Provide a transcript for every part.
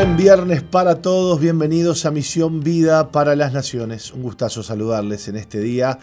Buen viernes para todos, bienvenidos a Misión Vida para las Naciones. Un gustazo saludarles en este día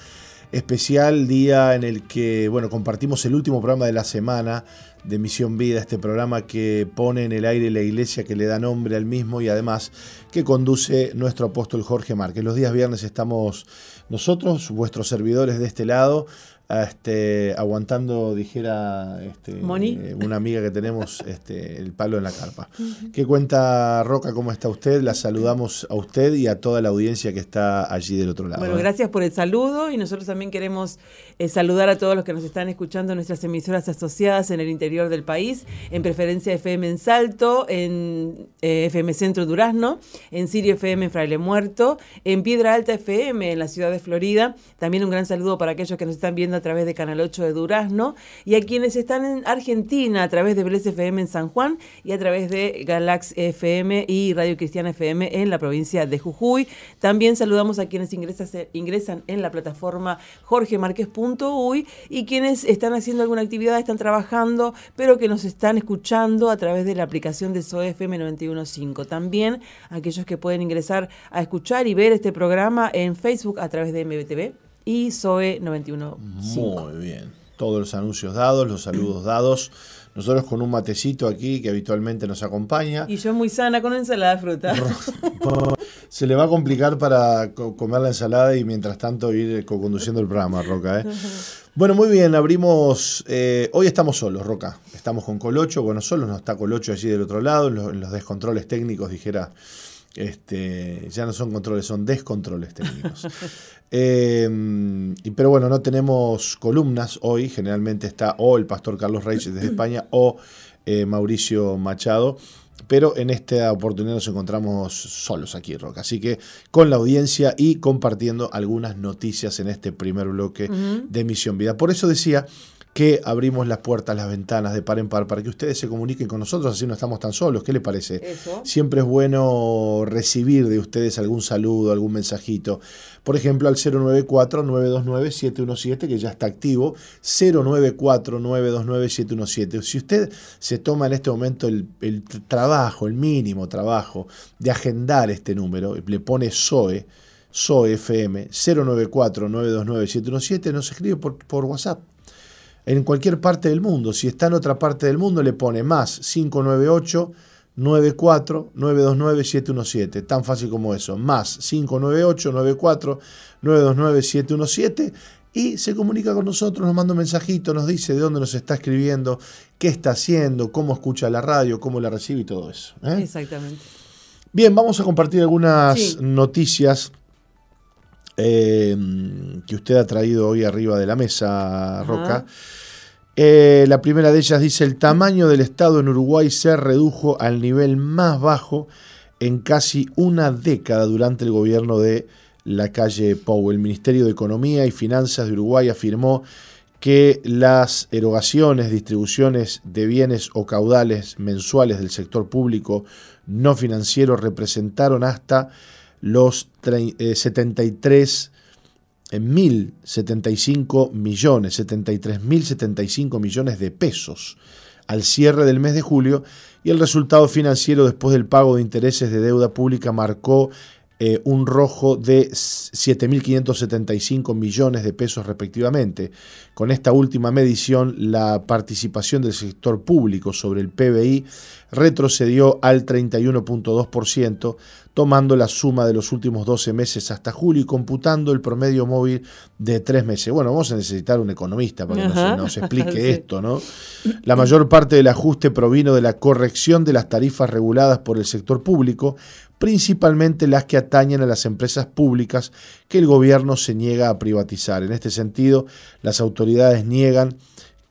especial, día en el que, bueno, compartimos el último programa de la semana de Misión Vida, este programa que pone en el aire la iglesia que le da nombre al mismo y además que conduce nuestro apóstol Jorge Márquez. Los días viernes estamos nosotros, vuestros servidores de este lado, este, aguantando, dijera este, eh, una amiga que tenemos, este, el palo en la carpa. ¿Qué cuenta Roca? ¿Cómo está usted? La saludamos a usted y a toda la audiencia que está allí del otro lado. Bueno, ¿eh? gracias por el saludo y nosotros también queremos eh, saludar a todos los que nos están escuchando en nuestras emisoras asociadas en el interior del país, en preferencia FM en Salto, en FM Centro Durazno, en Sirio FM en Fraile Muerto, en Piedra Alta FM en la ciudad de Florida. También un gran saludo para aquellos que nos están viendo a través de Canal 8 de Durazno y a quienes están en Argentina a través de Bles FM en San Juan y a través de Galax FM y Radio Cristiana FM en la provincia de Jujuy. También saludamos a quienes ingresan, en la plataforma y quienes están haciendo alguna actividad, están trabajando, pero que nos están escuchando a través de la aplicación de SOFM 915. También aquellos que pueden ingresar a escuchar y ver este programa en Facebook a través de MBTV y SOE 91. Muy bien. Todos los anuncios dados, los saludos dados. Nosotros con un matecito aquí que habitualmente nos acompaña. Y yo muy sana con ensalada de fruta. Se le va a complicar para comer la ensalada y mientras tanto ir conduciendo el programa, Roca. ¿eh? Bueno, muy bien, abrimos. Eh, hoy estamos solos, Roca. Estamos con Colocho. Bueno, solos no está Colocho allí del otro lado, en los descontroles técnicos, dijera este, ya no son controles, son descontroles técnicos. Em, pero bueno, no tenemos columnas hoy. Generalmente está o el pastor Carlos Reyes desde España o eh, Mauricio Machado. Pero en esta oportunidad nos encontramos solos aquí, Roca. Así que con la audiencia y compartiendo algunas noticias en este primer bloque de Misión Vida. Por eso decía que abrimos las puertas, las ventanas de par en par para que ustedes se comuniquen con nosotros, así no estamos tan solos. ¿Qué le parece? Siempre es bueno recibir de ustedes algún saludo, algún mensajito. Por ejemplo, al 094-929-717, que ya está activo. 094-929-717. Si usted se toma en este momento el, el trabajo, el mínimo trabajo de agendar este número, le pone SOE, SOE FM 094-929-717, nos escribe por, por WhatsApp en cualquier parte del mundo. Si está en otra parte del mundo, le pone más 598 94 929 717. Tan fácil como eso. Más 598 94 929 717 y se comunica con nosotros, nos manda un mensajito, nos dice de dónde nos está escribiendo, qué está haciendo, cómo escucha la radio, cómo la recibe y todo eso. ¿eh? Exactamente. Bien, vamos a compartir algunas noticias Em, que usted ha traído hoy arriba de la mesa, Roca. Eh, la primera de ellas dice, el tamaño del Estado en Uruguay se redujo al nivel más bajo en casi una década durante el gobierno de la calle Pou. El Ministerio de Economía y Finanzas de Uruguay afirmó que las erogaciones, distribuciones de bienes o caudales mensuales del sector público no financiero representaron hasta los 73 eh, mil 75 millones, 73 mil 75 millones de pesos al cierre del mes de julio y el resultado financiero después del pago de intereses de deuda pública marcó eh, un rojo de 7.575 millones de pesos respectivamente. Con esta última medición, la participación del sector público sobre el PBI retrocedió al 31.2%, tomando la suma de los últimos 12 meses hasta julio y computando el promedio móvil de tres meses. Bueno, vamos a necesitar un economista para que nos, explique esto, ¿no? La mayor parte del ajuste provino de la corrección de las tarifas reguladas por el sector público, principalmente las que atañen a las empresas públicas que el gobierno se niega a privatizar. En este sentido, las autoridades niegan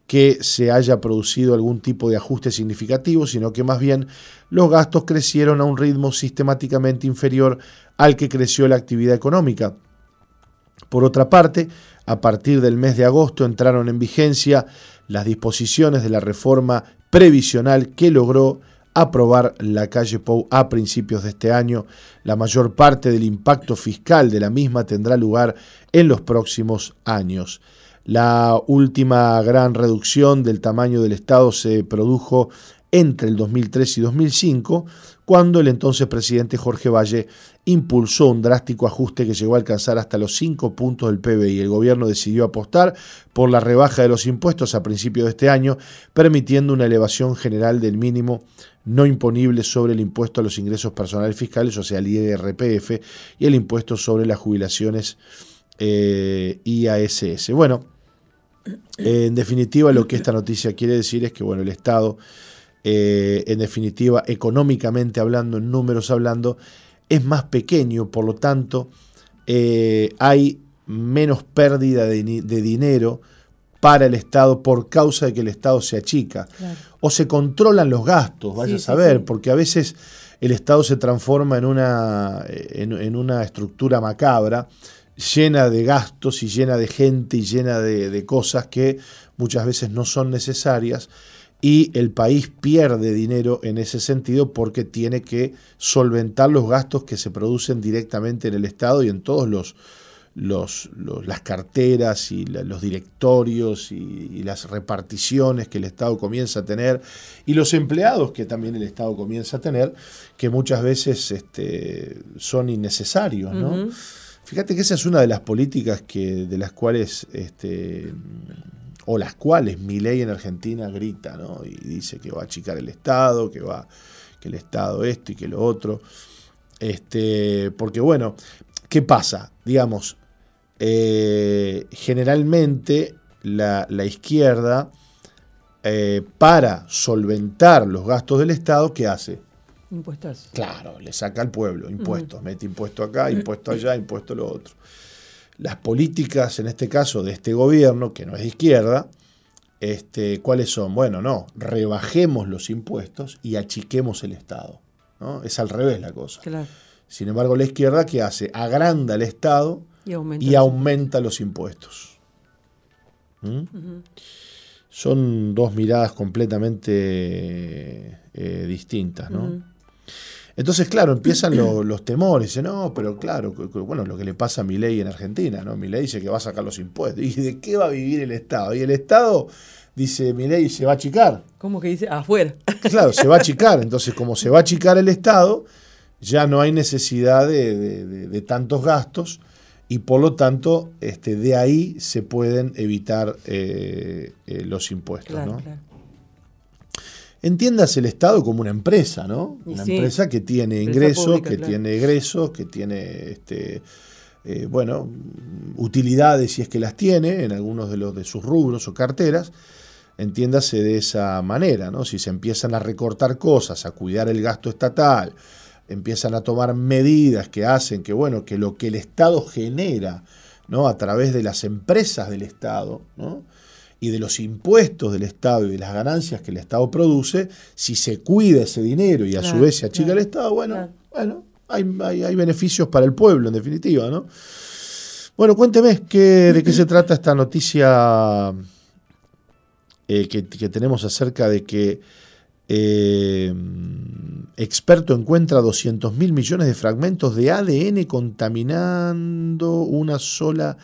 que se haya producido algún tipo de ajuste significativo, sino que más bien los gastos crecieron a un ritmo sistemáticamente inferior al que creció la actividad económica. Por otra parte, a partir del mes de agosto entraron en vigencia las disposiciones de la reforma previsional que logró aprobar la calle Pou a principios de este año. La mayor parte del impacto fiscal de la misma tendrá lugar en los próximos años. La última gran reducción del tamaño del Estado se produjo entre el 2003 y 2005, cuando el entonces presidente Jorge Valle impulsó un drástico ajuste que llegó a alcanzar hasta los 5 puntos del PBI. El gobierno decidió apostar por la rebaja de los impuestos a principios de este año, permitiendo una elevación general del mínimo no imponible sobre el impuesto a los ingresos personales fiscales, o sea, el IRPF, y el impuesto sobre las jubilaciones eh, IASS. Bueno, en definitiva, lo que esta noticia quiere decir es que bueno, el Estado, eh, en definitiva, económicamente hablando, en números hablando, es más pequeño, por lo tanto, eh, hay menos pérdida de, dinero para el Estado por causa de que el Estado se achica. O se controlan los gastos, vaya a saber, porque a veces el Estado se transforma en una, en una estructura macabra llena de gastos y llena de gente y llena de, cosas que muchas veces no son necesarias y el país pierde dinero en ese sentido porque tiene que solventar los gastos que se producen directamente en el Estado y en todos los, los, las carteras y los directorios y, las reparticiones que el Estado comienza a tener y los empleados que también el Estado comienza a tener que muchas veces este, son innecesarios, ¿no? Fíjate que esa es una de las políticas que, de las cuales, este, o las cuales mi ley en Argentina grita, ¿no? Y dice que va a achicar el Estado, que va, que el Estado esto y que lo otro. Este, porque bueno, ¿qué pasa? Digamos, eh, generalmente la, izquierda, eh, para solventar los gastos del Estado, ¿qué hace? Impuestos. Claro, le saca al pueblo impuestos, mete impuesto acá, impuesto allá, impuesto lo otro. Las políticas, en este caso, de este gobierno, que no es de izquierda, este, ¿cuáles son? Bueno, no, rebajemos los impuestos y achiquemos el Estado. ¿no? Es al revés la cosa. Sin embargo, la izquierda, ¿qué hace? Agranda el Estado y aumenta, los impuestos. ¿Mm? Son dos miradas completamente eh, distintas, ¿no? Entonces, claro, empiezan los temores. No, pero claro, bueno, lo que le pasa a mi ley en Argentina, ¿no? Mi ley dice que va a sacar los impuestos. ¿Y de qué va a vivir el Estado? Y el Estado, dice mi ley, se va a achicar. ¿Cómo que dice? Afuera. Claro, se va a achicar. Entonces, como se va a achicar el Estado, ya no hay necesidad de, tantos gastos y por lo tanto, este, de ahí se pueden evitar eh, eh, los impuestos, ¿no? Claro. Entiendas el Estado como una empresa, ¿no? Una empresa que tiene ingresos, que tiene egresos, que tiene este, eh, bueno, utilidades si es que las tiene en algunos de los de sus rubros o carteras. Entiéndase de esa manera, ¿no? Si se empiezan a recortar cosas, a cuidar el gasto estatal, empiezan a tomar medidas que hacen que, bueno, que lo que el Estado genera, ¿no? A través de las empresas del Estado, ¿no? Y de los impuestos del Estado y de las ganancias que el Estado produce, si se cuida ese dinero y a su vez se achica el Estado, bueno, bueno hay, hay, beneficios para el pueblo, en definitiva, ¿no? Bueno, cuénteme ¿qué, de qué se trata esta noticia eh, que, tenemos acerca de que eh, experto encuentra 200 mil millones de fragmentos de ADN contaminando una sola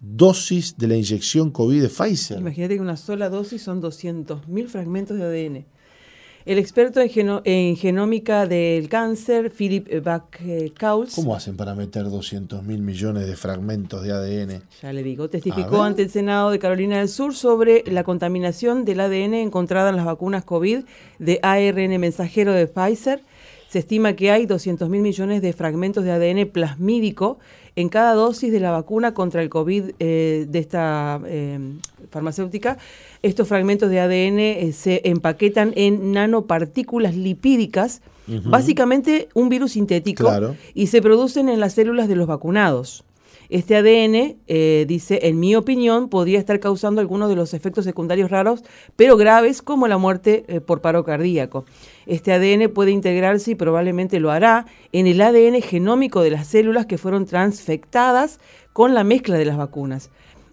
dosis de la inyección COVID de Pfizer. Imagínate que una sola dosis son 200.000 fragmentos de ADN. El experto en, genómica del cáncer, Philip Backhaus. ¿Cómo hacen para meter 200 mil millones de fragmentos de ADN? Ya le digo, testificó ante el Senado de Carolina del Sur sobre la contaminación del ADN encontrada en las vacunas COVID de ARN mensajero de Pfizer. Se estima que hay 200 mil millones de fragmentos de ADN plasmídico en cada dosis de la vacuna contra el COVID eh, de esta eh, farmacéutica, estos fragmentos de ADN eh, se empaquetan en nanopartículas lipídicas, básicamente un virus sintético, y se producen en las células de los vacunados. Este ADN, dice, en mi opinión, podría estar causando algunos de los efectos secundarios raros, pero graves, como la muerte por paro cardíaco. Este ADN puede integrarse y probablemente lo hará en el ADN genómico de las células que fueron transfectadas con la mezcla de las vacunas.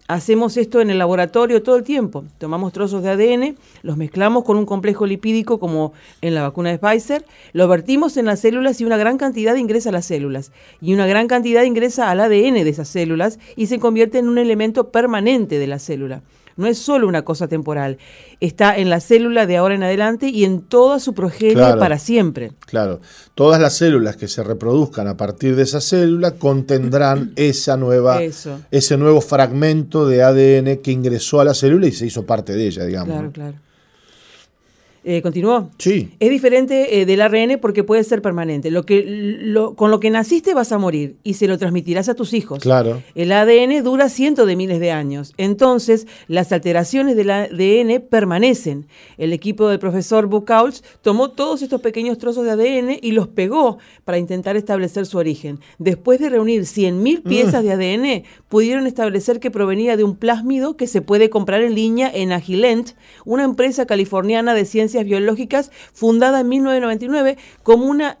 Hacemos esto en el laboratorio todo el tiempo. Tomamos trozos de ADN, los mezclamos con un complejo lipídico como en la vacuna de Pfizer, lo vertimos en las células y una gran cantidad ingresa a las células. Y una gran cantidad ingresa al ADN de esas células y se convierte en un elemento permanente de la célula. No es solo una cosa temporal, está en la célula de ahora en adelante y en toda su progenie Claro. para siempre. Claro, todas las células que se reproduzcan a partir de esa célula contendrán esa nueva, Eso. ese nuevo fragmento de ADN que ingresó a la célula y se hizo parte de ella, digamos. Claro, claro. Eh, ¿Continuó? Sí, Es diferente eh, del ARN porque puede ser permanente. Lo que, lo- con lo que naciste vas a morir y se lo transmitirás a tus hijos. claro. El ADN dura cientos de miles de años. Entonces, las alteraciones del ADN permanecen. El equipo del profesor Buchholz tomó todos estos pequeños trozos de ADN y los pegó para intentar establecer su origen. Después de reunir 100.000 piezas de ADN, pudieron establecer que provenía de un plásmido que se puede comprar en línea en Agilent, una empresa californiana de ciencias biológicas fundada en 1999 como una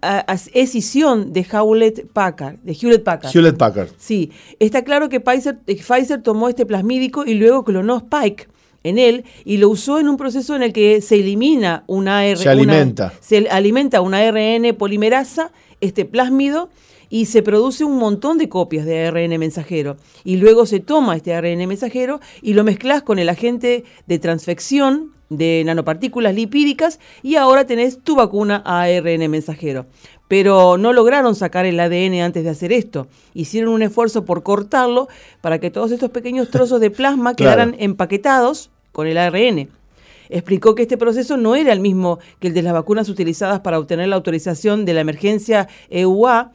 escisión de Hewlett Packard. De Hewlett Packard. Hewlett Packard. Sí, está claro que Pfizer, eh, Pfizer tomó este plasmídico y luego clonó Spike en él y lo usó en un proceso en el que se elimina una ARN. Se alimenta. se alimenta una ARN polimerasa, este plásmido, y se produce un montón de copias de ARN mensajero. Y luego se toma este ARN mensajero y lo mezclas con el agente de transfección de nanopartículas lipídicas y ahora tenés tu vacuna ARN mensajero. Pero no lograron sacar el ADN antes de hacer esto. Hicieron un esfuerzo por cortarlo para que todos estos pequeños trozos de plasma Claro. quedaran empaquetados con el ARN. Explicó que este proceso no era el mismo que el de las vacunas utilizadas para obtener la autorización de la emergencia EUA.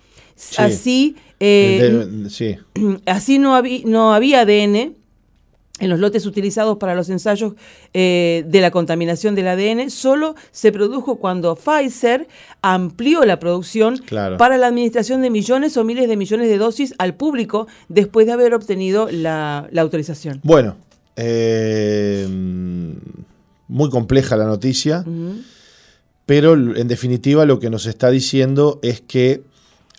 Así, eh, De- sí. así no, no había ADN en los lotes utilizados para los ensayos eh, de la contaminación del ADN, solo se produjo cuando Pfizer amplió la producción Claro. para la administración de millones o miles de millones de dosis al público después de haber obtenido la, la autorización. Bueno, eh, muy compleja la noticia, pero en definitiva lo que nos está diciendo es que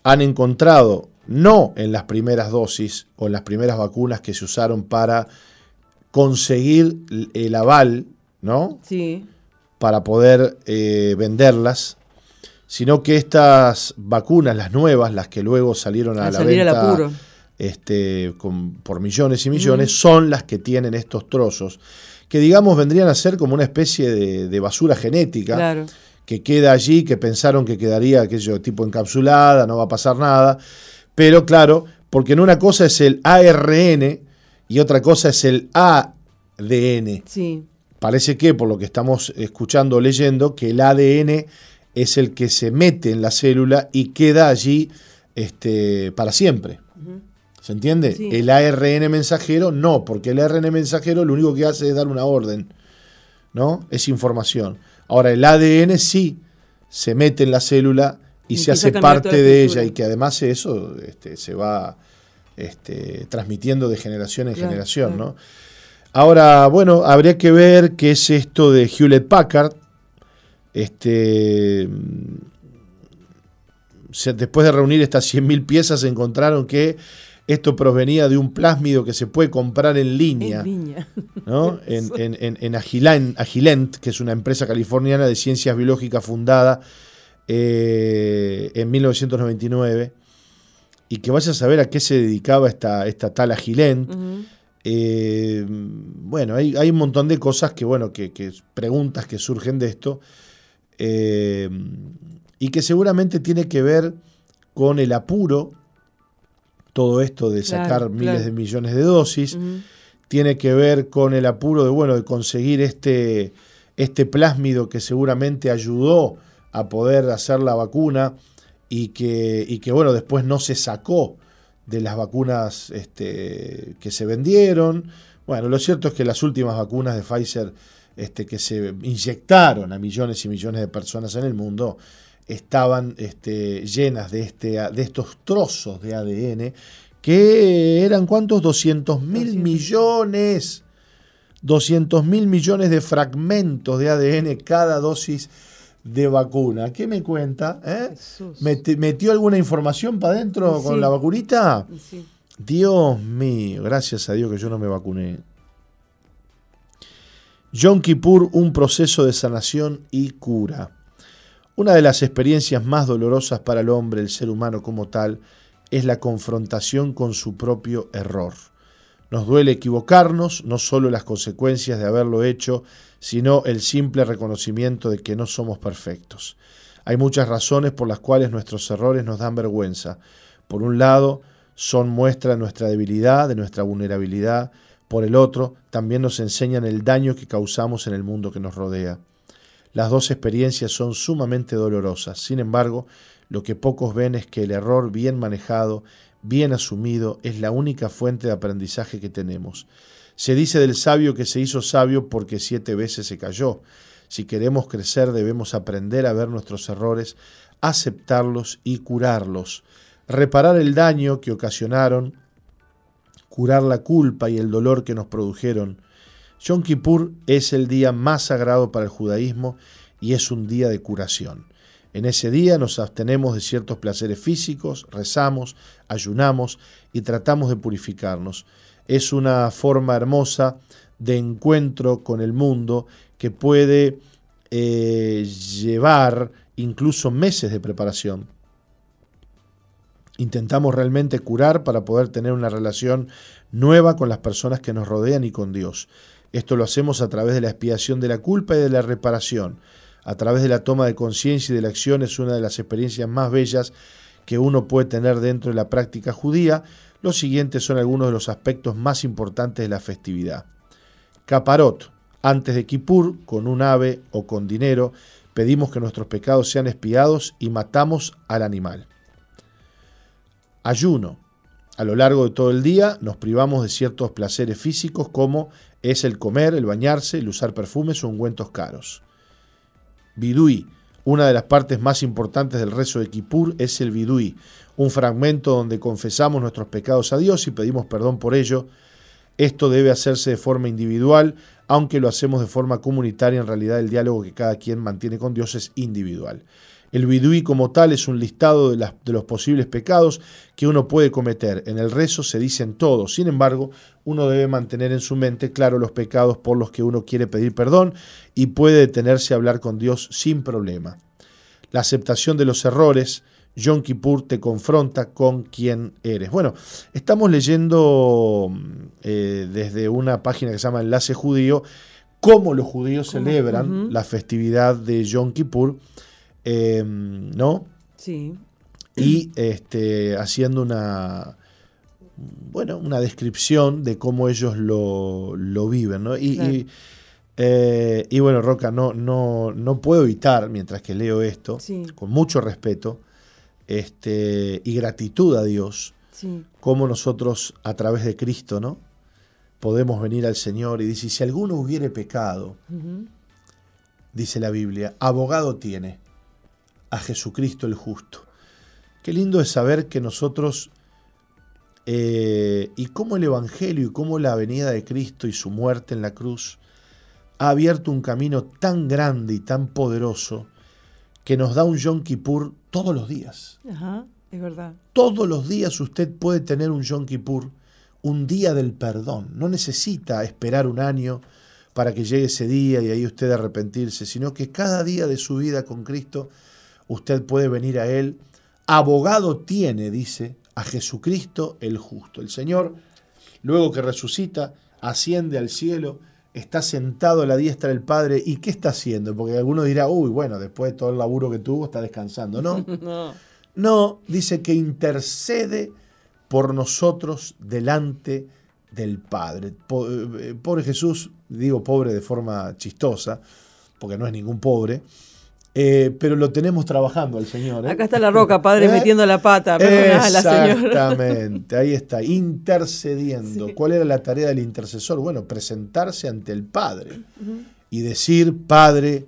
han encontrado, no en las primeras dosis o en las primeras vacunas que se usaron para conseguir el aval, ¿no? Sí, para poder eh, venderlas, sino que estas vacunas, las nuevas, las que luego salieron a la salir al venta apuro. este, con- por millones y millones, son las que tienen estos trozos, que digamos vendrían a ser como una especie de, de basura genética, claro. que queda allí, que pensaron que quedaría aquello tipo encapsulada, no va a pasar nada, pero claro, porque en una cosa es el ARN y otra cosa es el ADN. Sí, Parece que, por lo que estamos escuchando o leyendo, que el ADN es el que se mete en la célula y queda allí este, para siempre. ¿Se entiende? Sí. El ARN mensajero no, porque el ARN mensajero lo único que hace es dar una orden, ¿no? Es información. Ahora, el ADN sí se mete en la célula y, Y se hace parte de ella y que además eso este, se va este, transmitiendo de generación en Claro, generación, claro. ¿no? Ahora, bueno, habría que ver qué es esto de Hewlett Packard. Este, se- después de reunir estas 100.000 piezas, encontraron que esto provenía de un plásmido que se puede comprar en línea. en línea. ¿no? en, en, en- en Agilent, Agilent, que es una empresa californiana de ciencias biológicas fundada eh, en 1999, y que vaya a saber a qué se dedicaba esta, esta tal Agilent. Eh, bueno, hay, hay un montón de cosas que, bueno, que, que preguntas que surgen de esto, eh, y que seguramente tiene que ver con el apuro, todo esto de Claro, sacar miles claro. de millones de dosis tiene que ver con el apuro de, bueno, de conseguir este, este plásmido que seguramente ayudó a poder hacer la vacuna y que, y que bueno, después no se sacó de las vacunas este, que se vendieron. Bueno, lo cierto es que las últimas vacunas de Pfizer este, que se inyectaron a millones y millones de personas en el mundo estaban este, llenas de, este, de estos trozos de ADN que eran cuántos? 200 mil 200. millones. 200 mil millones de fragmentos de ADN cada dosis de vacuna. ¿Qué me cuenta? eh? Jesús. ¿Meti- ¿Metió alguna información para adentro Sí. con la vacunita? Sí. Dios mío, gracias a Dios que yo no me vacuné. Yom Kippur, un proceso de sanación y cura. Una de las experiencias más dolorosas para el hombre, el ser humano como tal, es la confrontación con su propio error. Nos duele equivocarnos, no solo las consecuencias de haberlo hecho, sino el simple reconocimiento de que no somos perfectos. Hay muchas razones por las cuales nuestros errores nos dan vergüenza. Por un lado, son muestra de nuestra debilidad, de nuestra vulnerabilidad. Por el otro, también nos enseñan el daño que causamos en el mundo que nos rodea. Las dos experiencias son sumamente dolorosas. Sin embargo, lo que pocos ven es que el error bien manejado bien asumido, es la única fuente de aprendizaje que tenemos. Se dice del sabio que se hizo sabio porque siete veces se cayó. Si queremos crecer debemos aprender a ver nuestros errores, aceptarlos y curarlos, reparar el daño que ocasionaron, curar la culpa y el dolor que nos produjeron. Yom Kippur es el día más sagrado para el judaísmo y es un día de curación. En ese día nos abstenemos de ciertos placeres físicos, rezamos, ayunamos y tratamos de purificarnos. Es una forma hermosa de encuentro con el mundo que puede eh, llevar incluso meses de preparación. Intentamos realmente curar para poder tener una relación nueva con las personas que nos rodean y con Dios. Esto lo hacemos a través de la expiación de la culpa y de la reparación a través de la toma de conciencia y de la acción es una de las experiencias más bellas que uno puede tener dentro de la práctica judía. Los siguientes son algunos de los aspectos más importantes de la festividad. Caparot. Antes de Kippur, con un ave o con dinero, pedimos que nuestros pecados sean espiados y matamos al animal. Ayuno. A lo largo de todo el día nos privamos de ciertos placeres físicos como es el comer, el bañarse, el usar perfumes o ungüentos caros. Bidui. Una de las partes más importantes del rezo de Kippur es el Bidui, un fragmento donde confesamos nuestros pecados a Dios y pedimos perdón por ello. Esto debe hacerse de forma individual, aunque lo hacemos de forma comunitaria, en realidad el diálogo que cada quien mantiene con Dios es individual. El bidui como tal es un listado de, de, los posibles pecados que uno puede cometer. En el rezo se dicen todos. Sin embargo, uno debe mantener en su mente claro los pecados por los que uno quiere pedir perdón y puede detenerse a hablar con Dios sin problema. La aceptación de los errores, Yom Kippur te confronta con quién eres. Bueno, estamos leyendo eh, desde una página que se llama Enlace Judío cómo los judíos celebran la festividad de Yom Kippur Em, ¿no? Sí. Y este, haciendo una, bueno, una descripción de cómo ellos lo, viven, ¿no? Y, eh, y, bueno, Roca, no, no, no puedo evitar, mientras que leo esto, con mucho respeto este, y gratitud a Dios, cómo nosotros a través de Cristo, ¿no? Podemos venir al Señor y dice, si alguno hubiere pecado, dice la Biblia, abogado tiene a Jesucristo el justo. Qué lindo es saber que nosotros, eh, y cómo el Evangelio y cómo la venida de Cristo y su muerte en la cruz ha abierto un camino tan grande y tan poderoso que nos da un Yom Kippur todos los días. Ajá, es verdad. Todos los días usted puede tener un Yom Kippur, un día del perdón. No necesita esperar un año para que llegue ese día y ahí usted arrepentirse, sino que cada día de su vida con Cristo usted puede venir a Él. Abogado tiene, dice, a Jesucristo el justo. El Señor, luego que resucita, asciende al cielo, está sentado a la diestra del Padre. ¿Y qué está haciendo? Porque alguno dirá, uy, bueno, después de todo el laburo que tuvo, está descansando. No, no. no dice que intercede por nosotros delante del Padre. Eh, pobre Jesús, digo pobre de forma chistosa, porque no es ningún pobre, eh, pero lo tenemos trabajando al Señor. ¿eh? Acá está la roca, padre, ¿Eh? metiendo la pata. Exactamente, ahí está, intercediendo. ¿Cuál era la tarea del intercesor? Bueno, presentarse ante el Padre y decir, Padre,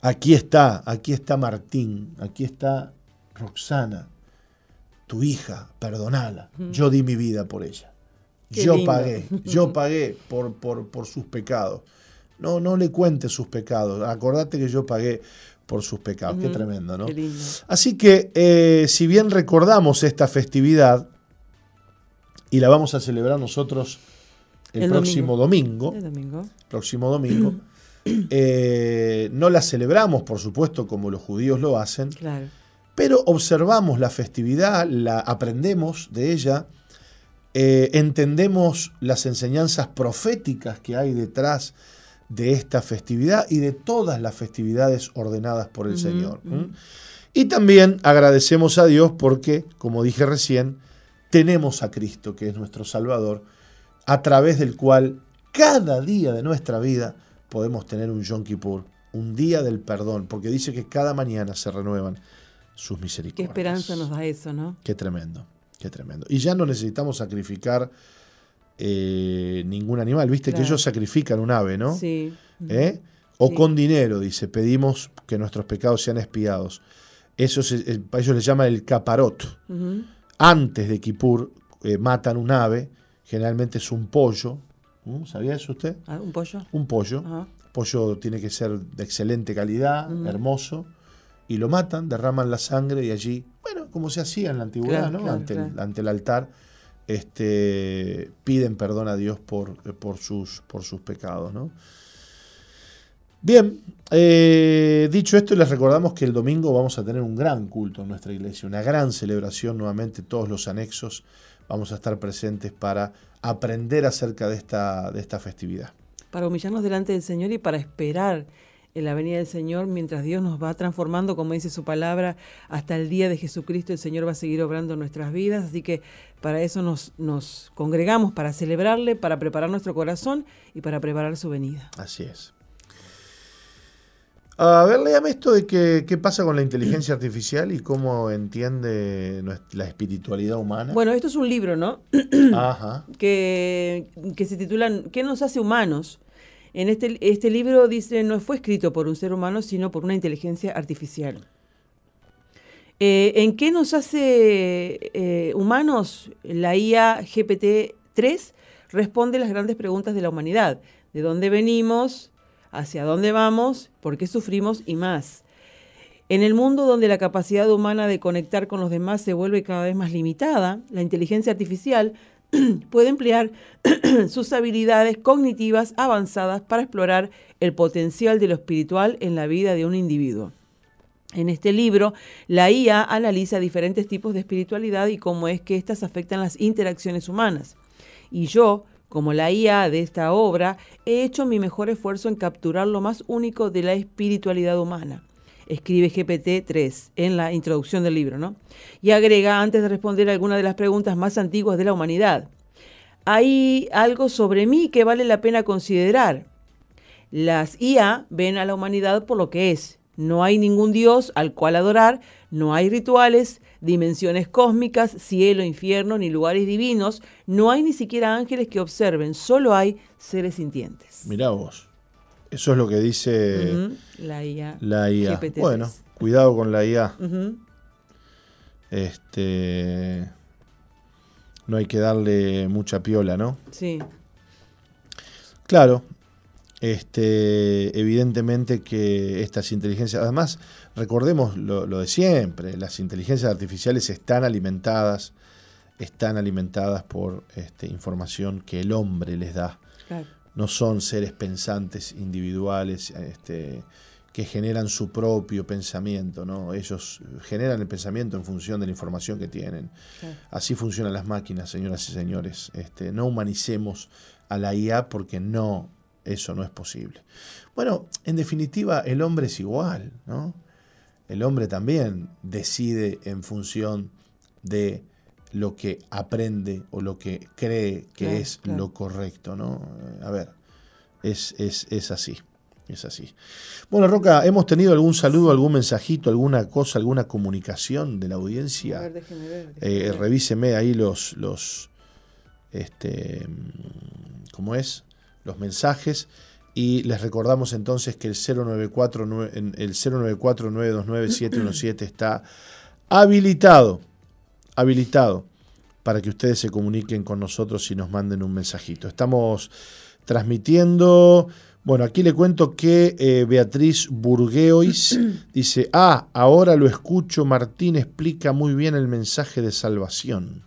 aquí está, aquí está Martín, aquí está Roxana, tu hija, perdonala. Yo di mi vida por ella. yo pagué, yo pagué por, por, por sus pecados. No, no le cuentes sus pecados. Acordate que yo pagué por sus pecados. Qué tremendo, ¿no? Así que, eh, si bien recordamos esta festividad, y la vamos a celebrar nosotros el, próximo domingo, próximo domingo, eh, no la celebramos, por supuesto, como los judíos lo hacen, pero observamos la festividad, la aprendemos de ella, eh, entendemos las enseñanzas proféticas que hay detrás de esta festividad y de todas las festividades ordenadas por el Señor. Y también agradecemos a Dios porque, como dije recién, tenemos a Cristo, que es nuestro Salvador, a través del cual cada día de nuestra vida podemos tener un Yom Kippur, un día del perdón, porque dice que cada mañana se renuevan sus misericordias. Qué esperanza nos da eso, ¿no? Qué tremendo, qué tremendo. Y ya no necesitamos sacrificar eh, ningún animal, viste que ellos sacrifican un ave, ¿no? Sí. ¿Eh? O con dinero, dice, pedimos que nuestros pecados sean expiados. Eso eh, ellos le llaman el caparot. Antes de Kippur matan un ave, generalmente es un pollo. ¿Sabía eso usted? Ah, ¿Un pollo? Un pollo. Pollo tiene que ser de excelente calidad, hermoso y lo matan, derraman la sangre y allí, bueno, como se hacía en la antigüedad, ¿no? ante, El, ante, El, altar, este, piden perdón a Dios por, por, sus, por sus pecados, ¿no? Bien, eh, dicho esto, les recordamos que el domingo vamos a tener un gran culto en nuestra iglesia, una gran celebración, nuevamente todos los anexos vamos a estar presentes para aprender acerca de esta, de esta festividad. Para humillarnos delante del Señor y para esperar en la venida del Señor, mientras Dios nos va transformando, como dice su palabra, hasta el día de Jesucristo, el Señor va a seguir obrando nuestras vidas. Así que para eso nos, nos congregamos, para celebrarle, para preparar nuestro corazón y para preparar su venida. Así es. A ver, léame esto de que, qué pasa con la inteligencia artificial y cómo entiende la espiritualidad humana. Bueno, esto es un libro, ¿no? Ajá. Que, que se titula ¿Qué nos hace humanos? En este, este libro dice, no fue escrito por un ser humano, sino por una inteligencia artificial. Eh, ¿En qué nos hace eh, humanos? La IA GPT-3 responde las grandes preguntas de la humanidad. ¿De dónde venimos? ¿Hacia dónde vamos? ¿Por qué sufrimos? Y más. En el mundo donde la capacidad humana de conectar con los demás se vuelve cada vez más limitada, la inteligencia artificial puede emplear sus habilidades cognitivas avanzadas para explorar el potencial de lo espiritual en la vida de un individuo. En este libro, la IA analiza diferentes tipos de espiritualidad y cómo es que éstas afectan las interacciones humanas. Y yo, como la IA de esta obra, he hecho mi mejor esfuerzo en capturar lo más único de la espiritualidad humana escribe GPT-3 en la introducción del libro, ¿no? Y agrega, antes de responder alguna de las preguntas más antiguas de la humanidad, hay algo sobre mí que vale la pena considerar. Las IA ven a la humanidad por lo que es. No hay ningún Dios al cual adorar, no hay rituales, dimensiones cósmicas, cielo, infierno, ni lugares divinos, no hay ni siquiera ángeles que observen, solo hay seres sintientes. Mirá vos. Eso es lo que dice la IA. La IA. Bueno, cuidado con la IA. Este. No hay que darle mucha piola, ¿no? Sí. Claro. Este, evidentemente que estas inteligencias, además, recordemos lo, de siempre, las inteligencias artificiales están alimentadas, están alimentadas por este, información que el hombre les da. Claro no son seres pensantes individuales este, que generan su propio pensamiento, ¿no? Ellos generan el pensamiento en función de la información que tienen. Así funcionan las máquinas, señoras y señores. Este, no humanicemos a la IA porque no, eso no es posible. Bueno, en definitiva, el hombre es igual, ¿no? El hombre también decide en función de lo que aprende o lo que cree que es lo correcto, ¿no? A ver, es, es, así. Es así. Bueno, Roca, ¿hemos tenido algún saludo, algún mensajito, alguna cosa, alguna comunicación de la audiencia? A ver, déjeme ver, eh, revíseme ahí los, los este, ¿cómo es? Los mensajes. Y les recordamos entonces que el 094 el 094 está habilitado habilitado para que ustedes se comuniquen con nosotros y nos manden un mensajito. Estamos transmitiendo, bueno, aquí le cuento que eh, Beatriz Burgueois dice, ah, ahora lo escucho, Martín explica muy bien el mensaje de salvación.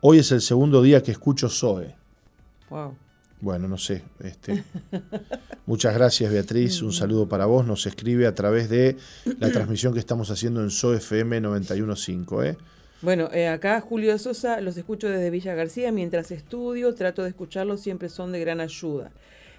Hoy es el segundo día que escucho Zoe. Wow. Bueno, no sé. Este, muchas gracias, Beatriz. Un saludo para vos. Nos escribe a través de la transmisión que estamos haciendo en SOFM 915. ¿eh? Bueno, eh, acá Julio Sosa, los escucho desde Villa García mientras estudio, trato de escucharlos, siempre son de gran ayuda.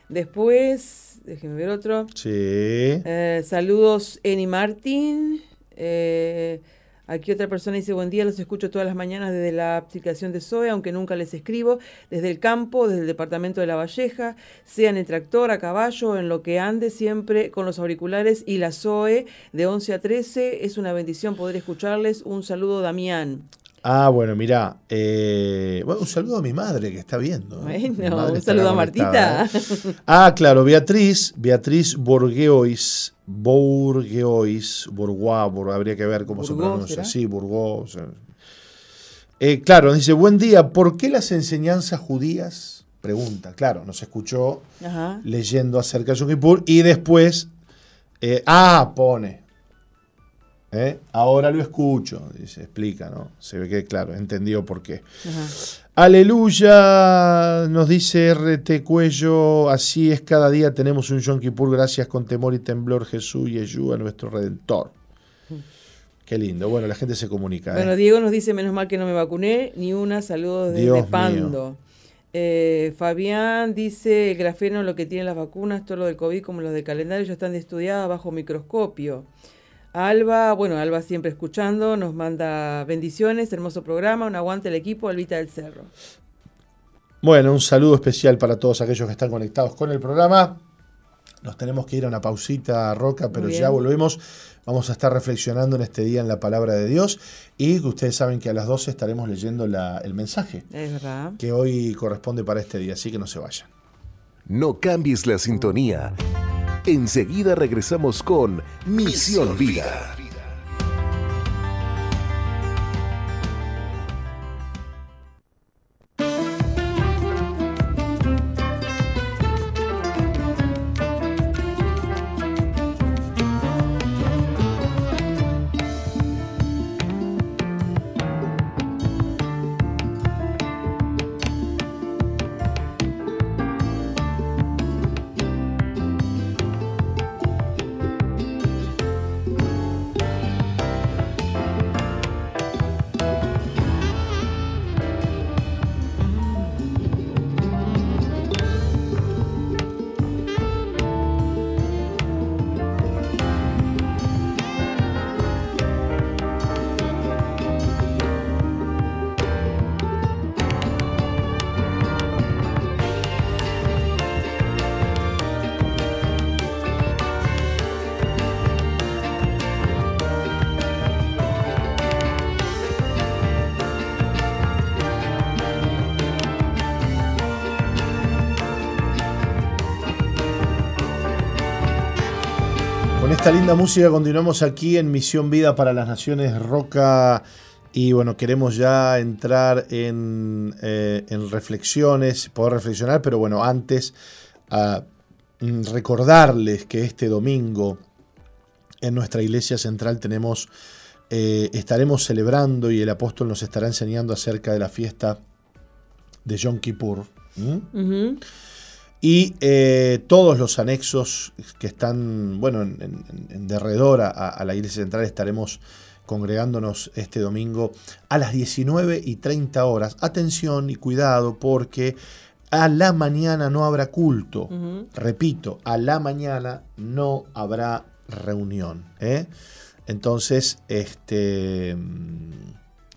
Después, déjenme ver otro. Sí. Eh, saludos, Eni Martín. Eh, Aquí otra persona dice, buen día, los escucho todas las mañanas desde la aplicación de SOE, aunque nunca les escribo, desde el campo, desde el departamento de La Valleja, sea en el tractor, a caballo, en lo que ande, siempre con los auriculares y la SOE de 11 a 13. Es una bendición poder escucharles. Un saludo, Damián. Ah, bueno, mirá. Eh, bueno, un saludo a mi madre que está viendo. ¿eh? Bueno, un saludo a Martita. ¿eh? Ah, claro, Beatriz, Beatriz Borgeois, Bourgeois, Bourgois, habría que ver cómo se pronuncia. Sí, Bourgois. claro, dice, buen día, ¿por qué las enseñanzas judías? Pregunta, claro, nos escuchó leyendo acerca de Yom Kippur y después, ah, pone, ¿Eh? Ahora lo escucho, dice, explica, ¿no? Se ve que, claro, entendió por qué. Aleluya, nos dice RT Cuello, así es cada día tenemos un Yom Kippur, gracias con temor y temblor Jesús y a nuestro Redentor. Qué lindo, bueno, la gente se comunica. ¿eh? Bueno, Diego nos dice, menos mal que no me vacuné, ni una, saludos desde Pando. Eh, Fabián dice, el grafeno lo que tienen las vacunas, todo lo del COVID como los de calendario, ya están estudiadas bajo microscopio. Alba, bueno, Alba siempre escuchando, nos manda bendiciones, hermoso programa, un aguante el equipo, Albita del Cerro. Bueno, un saludo especial para todos aquellos que están conectados con el programa. Nos tenemos que ir a una pausita, Roca, pero ya volvemos. Vamos a estar reflexionando en este día en la palabra de Dios y ustedes saben que a las 12 estaremos leyendo el mensaje es verdad. que hoy corresponde para este día, así que no se vayan. No cambies la sintonía. Enseguida regresamos con Misión Vida. Música continuamos aquí en Misión Vida para las Naciones Roca. Y bueno, queremos ya entrar en, eh, reflexiones, poder reflexionar, pero bueno, antes mm, recordarles que este domingo en nuestra iglesia central tenemos, eh, estaremos celebrando y el apóstol nos estará enseñando acerca de la fiesta de Yom Kippur y eh, todos los anexos que están, bueno, en, derredor a, la iglesia central estaremos congregándonos este domingo a las 19 y 30 horas. Atención y cuidado porque a la mañana no habrá culto. Repito, a la mañana no habrá reunión. ¿eh? Entonces, este, mm,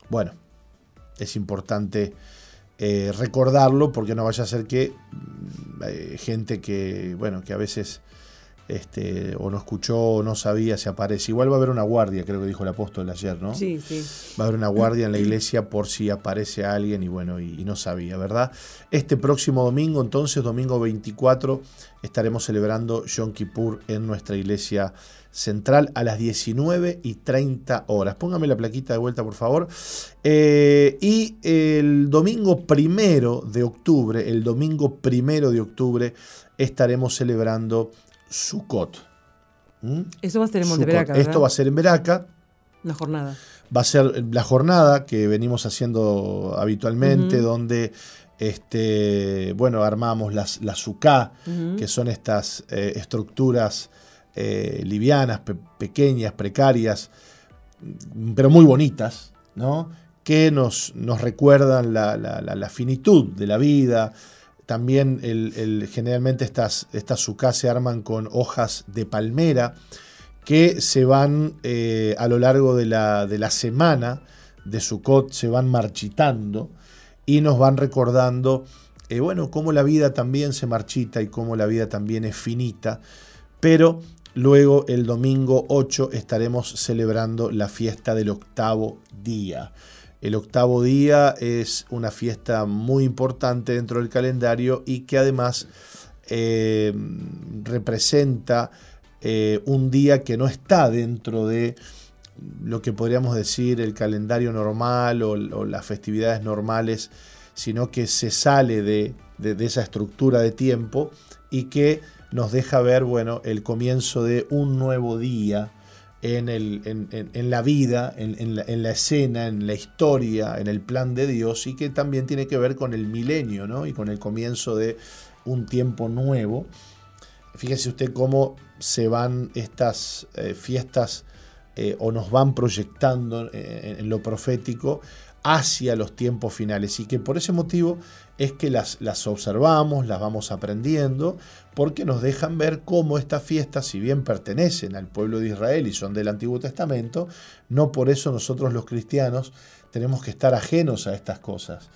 bueno, es importante eh, recordarlo porque no vaya a ser que mm, gente que, bueno, que a veces este, o no escuchó o no sabía se aparece. Igual va a haber una guardia, creo que dijo el apóstol ayer, ¿no? Sí, sí. Va a haber una guardia en la iglesia por si aparece alguien y bueno, y, no sabía, ¿verdad? Este próximo domingo, entonces, domingo 24, estaremos celebrando Yom Kippur en nuestra iglesia central a las 19 y 30 horas. Póngame la plaquita de vuelta, por favor. Eh, y el domingo primero de octubre, el domingo primero de octubre, estaremos celebrando Sukkot. ¿Mm? Eso va a ser en Monteveraca. Esto va a ser en Veraca. La jornada. Va a ser la jornada que venimos haciendo habitualmente, donde este, bueno, armamos las, las suká, que son estas eh, estructuras eh, livianas, pequeñas, precarias, pero muy bonitas, ¿no? que nos, nos recuerdan la, finitud de la vida. También generalmente estas, estas se arman con hojas de palmera que se van eh, a lo largo de la, de la semana de Sukkot, se van marchitando y nos van recordando, eh, bueno, cómo la vida también se marchita y cómo la vida también es finita, pero luego el domingo 8 estaremos celebrando la fiesta del octavo día. El octavo día es una fiesta muy importante dentro del calendario y que además eh, representa eh, un día que no está dentro de lo que podríamos decir el calendario normal o, las festividades normales, sino que se sale de, esa estructura de tiempo y que nos deja ver bueno, el comienzo de un nuevo día en, el, en, la vida, en, la, en, la, escena, en la historia, en el plan de Dios y que también tiene que ver con el milenio ¿no? y con el comienzo de un tiempo nuevo. Fíjese usted cómo se van estas eh, fiestas eh, o nos van proyectando eh, en lo profético hacia los tiempos finales y que por ese motivo es que las, las observamos, las vamos aprendiendo, porque nos dejan ver cómo estas fiestas, si bien pertenecen al pueblo de Israel y son del Antiguo Testamento, no por eso nosotros los cristianos tenemos que estar ajenos a estas cosas.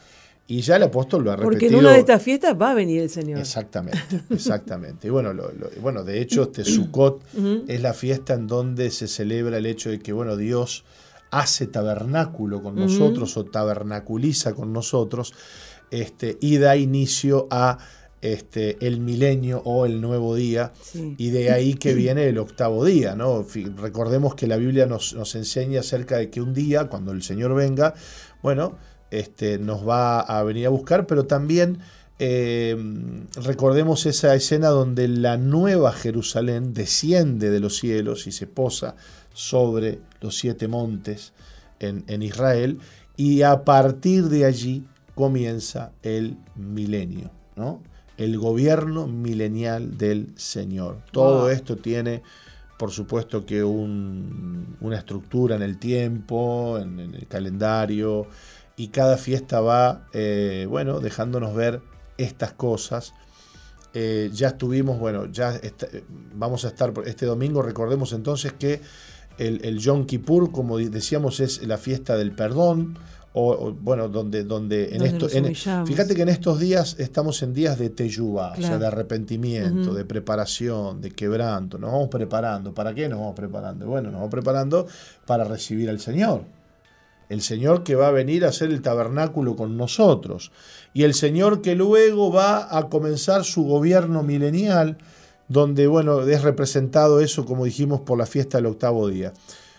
Y ya el apóstol lo ha repetido. Porque en una de estas fiestas va a venir el Señor. Exactamente, exactamente. Y bueno, bueno de hecho, este Sukkot es la fiesta en donde se celebra el hecho de que, bueno, Dios hace tabernáculo con nosotros o tabernaculiza con nosotros este, y da inicio a este, el milenio o el nuevo día, y de ahí que viene el octavo día. ¿no? Recordemos que la Biblia nos, nos enseña acerca de que un día, cuando el Señor venga, bueno, este, nos va a venir a buscar, pero también eh, recordemos esa escena donde la nueva Jerusalén desciende de los cielos y se posa sobre los siete montes en, Israel, y a partir de allí comienza el milenio, ¿no? El gobierno milenial del Señor. Todo esto tiene, por supuesto, que una estructura en el tiempo, en el calendario, y cada fiesta va, eh, bueno, dejándonos ver estas cosas. Eh, ya estuvimos, bueno, ya vamos a estar este domingo, recordemos entonces que el, el Yom Kippur, como decíamos, es la fiesta del perdón, o, bueno, donde, donde en esto, fíjate que en estos días estamos en días de teyuba, o sea, de arrepentimiento, de preparación, de quebranto, nos vamos preparando. ¿Para qué nos vamos preparando? Bueno, nos vamos preparando para recibir al Señor el Señor que va a venir a hacer el tabernáculo con nosotros, y el Señor que luego va a comenzar su gobierno milenial, donde, bueno, es representado eso, como dijimos, por la fiesta del octavo día.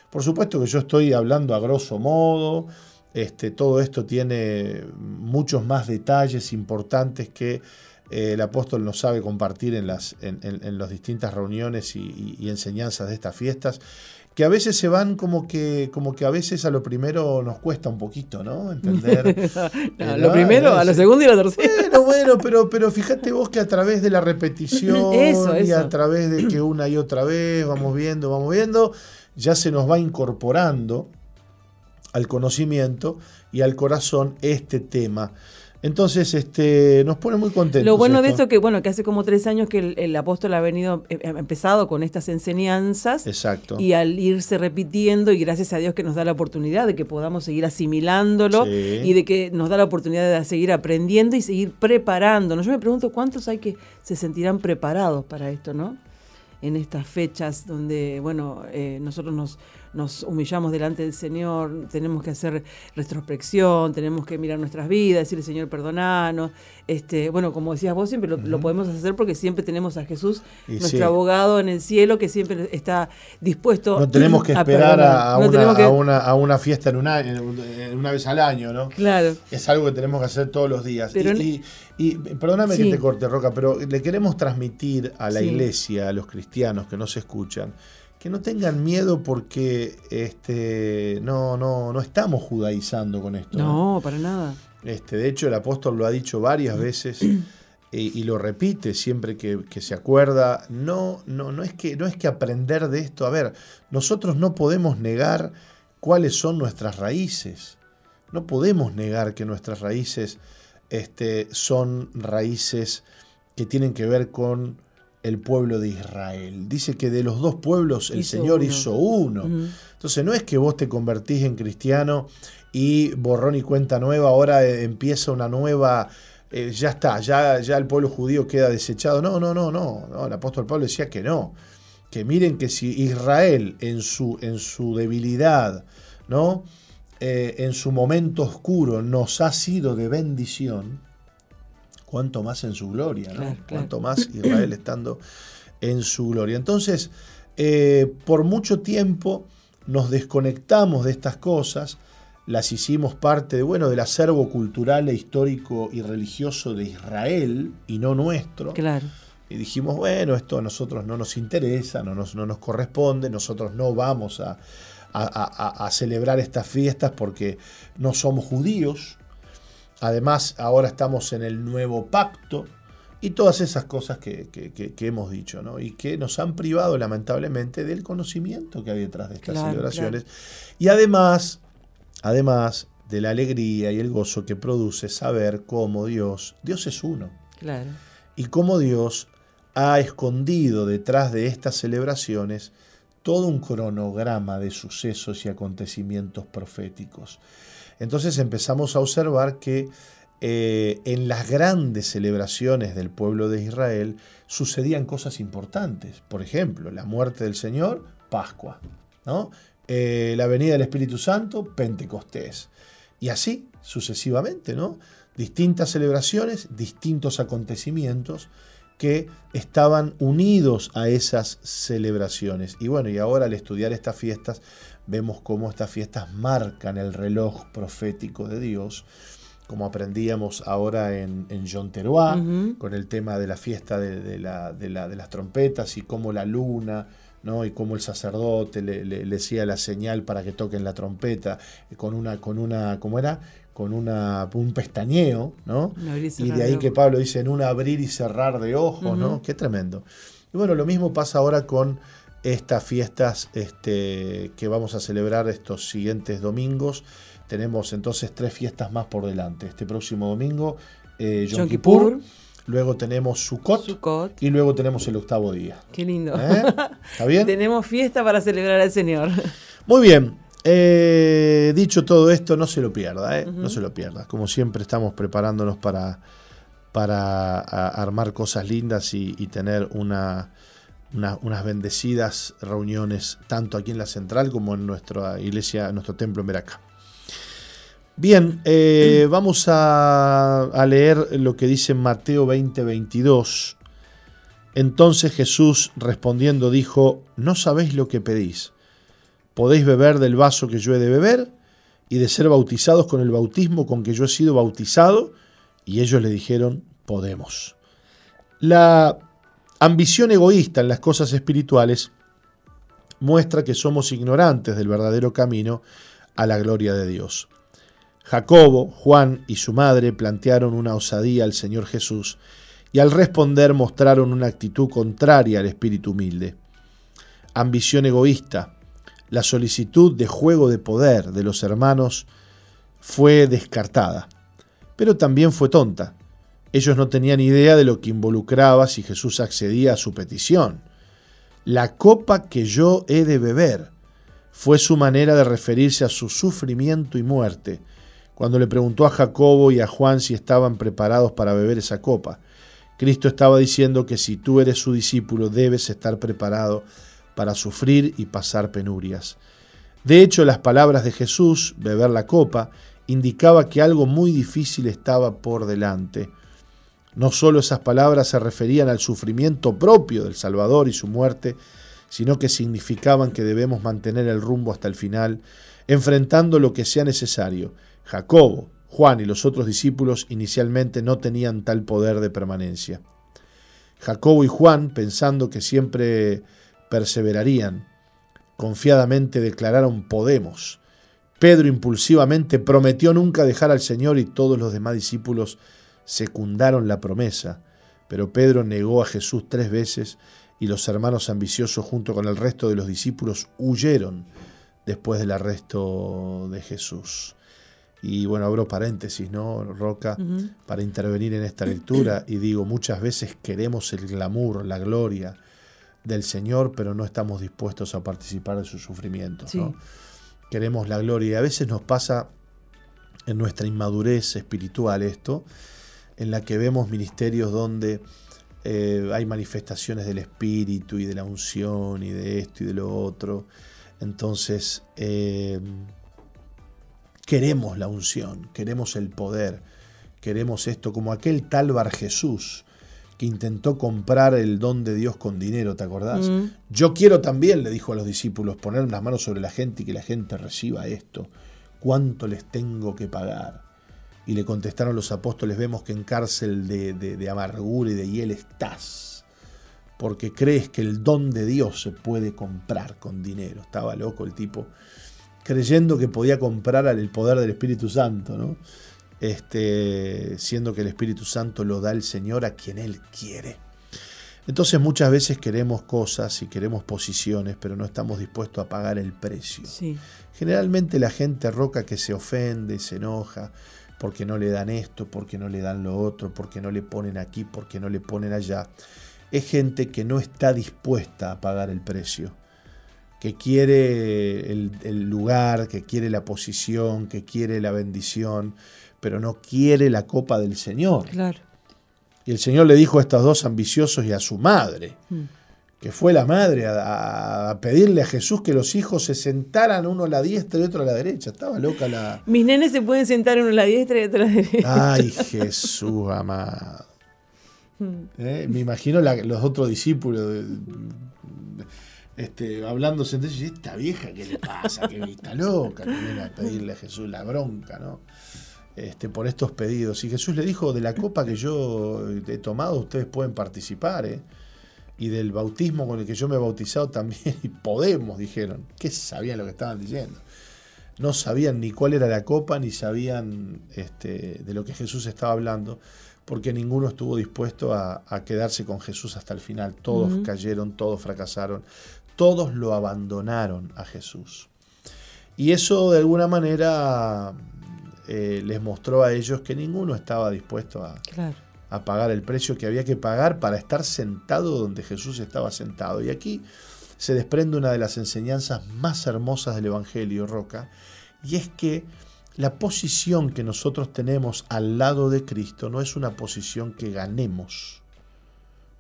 Por supuesto que yo estoy hablando a grosso modo, este, todo esto tiene muchos más detalles importantes que eh, el apóstol nos sabe compartir en las, en, las distintas reuniones y, y, enseñanzas de estas fiestas que a veces se van como que, como que a veces a lo primero nos cuesta un poquito, ¿no? Entender. no, lo primero, a lo segundo y a lo tercero. Bueno, bueno, pero, pero fíjate vos que a través de la repetición y a través de que una y otra vez vamos viendo, vamos viendo, ya se nos va incorporando al conocimiento y al corazón este tema entonces, este, nos pone muy contentos. Lo bueno de esto que, bueno, que hace como tres años que el, apóstol ha venido, eh, ha empezado con estas enseñanzas. Exacto. Y al irse repitiendo, y gracias a Dios que nos da la oportunidad de que podamos seguir asimilándolo y de que nos da la oportunidad de seguir aprendiendo y seguir preparándonos. Yo me pregunto cuántos hay que se sentirán preparados para esto, ¿no? En estas fechas donde, bueno, eh, nosotros nos nos humillamos delante del Señor, tenemos que hacer retrospección, tenemos que mirar nuestras vidas, decirle, Señor, perdonanos. Este, bueno, como decías vos, siempre lo, podemos hacer porque siempre tenemos a Jesús, nuestro abogado en el cielo, que siempre está dispuesto No tenemos que esperar a, una, a, una, fiesta en una, una vez al año, ¿no? Claro. Es algo que tenemos que hacer todos los días. y, perdóname que te corte, Roca, pero le queremos transmitir a la iglesia, a los cristianos que nos escuchan, que no tengan miedo porque este, no, no, no estamos judaizando con esto. No, para nada. Este, de hecho, el apóstol lo ha dicho varias veces y, lo repite siempre que, se acuerda. No, no, no, es que, no es que aprender de esto. A ver, nosotros no podemos negar cuáles son nuestras raíces. no podemos negar que nuestras raíces este, son raíces que tienen que ver con el pueblo de Israel. Dice que de los dos pueblos el Señor hizo uno. Entonces no es que vos te convertís en cristiano y borrón y cuenta nueva, ahora eh, empieza una nueva, eh, ya está, ya, ya el pueblo judío queda desechado. No, no, no, no, no, el apóstol Pablo decía que no, que miren que si Israel en su, en su debilidad, ¿no? Eh, en su momento oscuro nos ha sido de bendición, cuanto más en su gloria, ¿no? Cuanto más Israel estando en su gloria. Entonces, por mucho tiempo nos desconectamos de estas cosas, las hicimos parte de, bueno, del acervo cultural e histórico y religioso de Israel y no nuestro. Claro. Y dijimos, bueno, esto a nosotros no nos interesa, no nos, no nos corresponde, nosotros no vamos a, a, celebrar estas fiestas porque no somos judíos. Además, ahora estamos en el nuevo pacto y todas esas cosas que, hemos dicho, ¿no? Y que nos han privado lamentablemente del conocimiento que hay detrás de estas celebraciones. Y además además de la alegría y el gozo que produce saber cómo Dios, Dios es uno. Claro. Y cómo Dios ha escondido detrás de estas celebraciones todo un cronograma de sucesos y acontecimientos proféticos. Entonces empezamos a observar que eh, en las grandes celebraciones del pueblo de Israel sucedían cosas importantes. Por ejemplo, la muerte del Señor, Pascua. Eh, la venida del Espíritu Santo, Pentecostés. Y así sucesivamente, ¿no? Distintas celebraciones, distintos acontecimientos que estaban unidos a esas celebraciones. Y bueno, y ahora al estudiar estas fiestas, vemos cómo estas fiestas marcan el reloj profético de Dios, como aprendíamos ahora en, en John con el tema de la fiesta de, la, de las trompetas y cómo la luna, ¿no? y cómo el sacerdote le, le, decía la señal para que toquen la trompeta, eh, con una, con una, ¿cómo era? Con una, un pestañeo, ¿no? Y, de ahí que Pablo dice en un abrir y cerrar de ojos, ¿no? Qué tremendo. Y bueno, lo mismo pasa ahora con estas fiestas este, que vamos a celebrar estos siguientes domingos. Tenemos entonces tres fiestas más por delante. Este próximo domingo, eh, Yom, Kippur Luego tenemos Sukkot, y luego tenemos el octavo día. Qué lindo. ¿Eh? ¿Está bien? tenemos fiesta para celebrar al Señor. Muy bien. Eh, dicho todo esto, no se lo pierda, ¿eh? no se lo pierda. Como siempre estamos preparándonos para, para armar cosas lindas y, tener una, unas bendecidas reuniones, tanto aquí en la central como en nuestra iglesia, en nuestro templo en Veraca. Bien, eh, vamos a, leer lo que dice Mateo 20, 22. Entonces Jesús respondiendo dijo, no sabéis lo que pedís. ¿Podéis beber del vaso que yo he de beber y de ser bautizados con el bautismo con que yo he sido bautizado? Y ellos le dijeron, podemos. La ambición egoísta en las cosas espirituales muestra que somos ignorantes del verdadero camino a la gloria de Dios. Jacobo, Juan y su madre plantearon una osadía al Señor Jesús y al responder mostraron una actitud contraria al espíritu humilde. Ambición egoísta, la solicitud de juego de poder de los hermanos fue descartada, pero también fue tonta. Ellos no tenían idea de lo que involucraba si Jesús accedía a su petición. La copa que yo he de beber fue su manera de referirse a su sufrimiento y muerte, cuando le preguntó a Jacobo y a Juan si estaban preparados para beber esa copa. Cristo estaba diciendo que si tú eres su discípulo debes estar preparado para sufrir y pasar penurias. De hecho, las palabras de Jesús, beber la copa, indicaba que algo muy difícil estaba por delante. No solo esas palabras se referían al sufrimiento propio del Salvador y su muerte, sino que significaban que debemos mantener el rumbo hasta el final, enfrentando lo que sea necesario, Jacobo, Juan y los otros discípulos inicialmente no tenían tal poder de permanencia. Jacobo y Juan, pensando que siempre perseverarían, confiadamente declararon Podemos. Pedro impulsivamente prometió nunca dejar al Señor y todos los demás discípulos secundaron la promesa, pero Pedro negó a Jesús tres veces y los hermanos ambiciosos junto con el resto de los discípulos huyeron después del arresto de Jesús. Y bueno, abro paréntesis, ¿no, Roca? Para intervenir en esta lectura y digo, muchas veces queremos el glamour, la gloria del Señor, pero no estamos dispuestos a participar de sus sufrimientos, ¿no? Queremos la gloria y a veces nos pasa en nuestra inmadurez espiritual esto, en la que vemos ministerios donde eh, hay manifestaciones del Espíritu y de la unción y de esto y de lo otro. Entonces, eh, queremos la unción, queremos el poder, queremos esto, como aquel tal Bar Jesús que intentó comprar el don de Dios con dinero, ¿te acordás? Mm. Yo quiero también, le dijo a los discípulos, poner las manos sobre la gente y que la gente reciba esto. ¿Cuánto les tengo que pagar? Y le contestaron los apóstoles, vemos que en cárcel de, de amargura y de hiel estás, porque crees que el don de Dios se puede comprar con dinero. Estaba loco el tipo, creyendo que podía comprar el poder del Espíritu Santo, ¿no? Este, siendo que el Espíritu Santo lo da el Señor a quien Él quiere. Entonces muchas veces queremos cosas y queremos posiciones, pero no estamos dispuestos a pagar el precio. Sí. Generalmente la gente roca que se ofende, se enoja, porque no le dan esto, porque no le dan lo otro, porque no le ponen aquí, porque no le ponen allá, es gente que no está dispuesta a pagar el precio, que quiere el, el lugar, que quiere la posición, que quiere la bendición, pero no quiere la copa del Señor. Claro. Y el Señor le dijo a estos dos ambiciosos y a su madre, Mm. Que fue la madre a, a pedirle a Jesús que los hijos se sentaran uno a la diestra y otro a la derecha. Estaba loca la... Mis nenes se pueden sentar uno a la diestra y otro a la derecha. Ay, Jesús amado. Mm. ¿Eh? Me imagino la- los otros discípulos de- este, ellos, "¿Y esta vieja qué le pasa, que está loca, que viene a pedirle a Jesús la bronca, ¿no? Este, por estos pedidos. Y Jesús le dijo, de la copa que yo he tomado, ustedes pueden participar, ¿eh? Y del bautismo con el que yo me he bautizado también, y podemos, dijeron. ¿Qué sabían lo que estaban diciendo? No sabían ni cuál era la copa, ni sabían este, de lo que Jesús estaba hablando, porque ninguno estuvo dispuesto a, a quedarse con Jesús hasta el final. Todos cayeron, todos fracasaron, todos lo abandonaron a Jesús. Y eso de alguna manera eh, les mostró a ellos que ninguno estaba dispuesto a, Claro. A pagar el precio que había que pagar para estar sentado donde Jesús estaba sentado. Y aquí se desprende una de las enseñanzas más hermosas del Evangelio, Roca, y es que la posición que nosotros tenemos al lado de Cristo no es una posición que ganemos,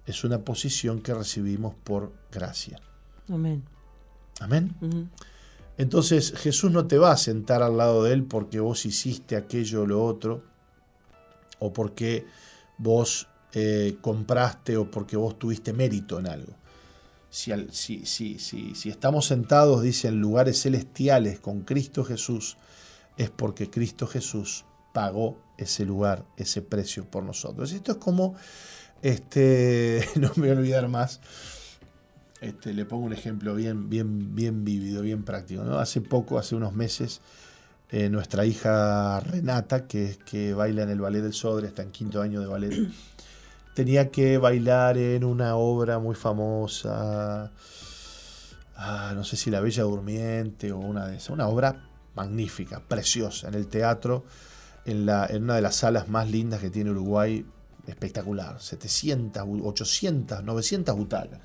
es una posición que recibimos por gracia. Amén. Amén. Entonces Jesús no te va a sentar al lado de él porque vos hiciste aquello o lo otro, o porque vos eh, compraste o porque vos tuviste mérito en algo. Si, si- si- si estamos sentados, dice, en lugares celestiales con Cristo Jesús, es porque Cristo Jesús pagó ese lugar, ese precio por nosotros. Esto es como, este, no me voy a olvidar más, este, le pongo un ejemplo bien, bien, bien vívido, bien práctico. ¿no? Hace poco, hace unos meses, eh, nuestra hija Renata, que, que baila en el Ballet del Sodre, está en quinto año de ballet, tenía que bailar en una obra muy famosa, ah, no sé si La Bella Durmiente o una de esas, una obra magnífica, preciosa, en el teatro, en, la, en una de las salas más lindas que tiene Uruguay, espectacular, 700, 800, 900 butacas,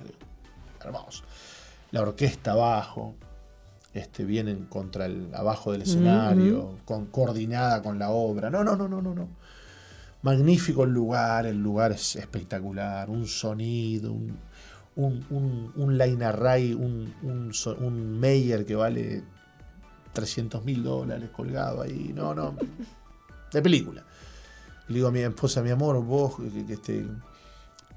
hermoso. La orquesta abajo, este, vienen contra el abajo del escenario, con, coordinada con la obra. No, no, no, no, no, no. Magnífico el lugar, el lugar es espectacular, un sonido, un, un, un, un line array, un, un, Meyer que vale 300 mil dólares colgado ahí. No, no. De película. Le digo a mi esposa, mi amor, vos, este,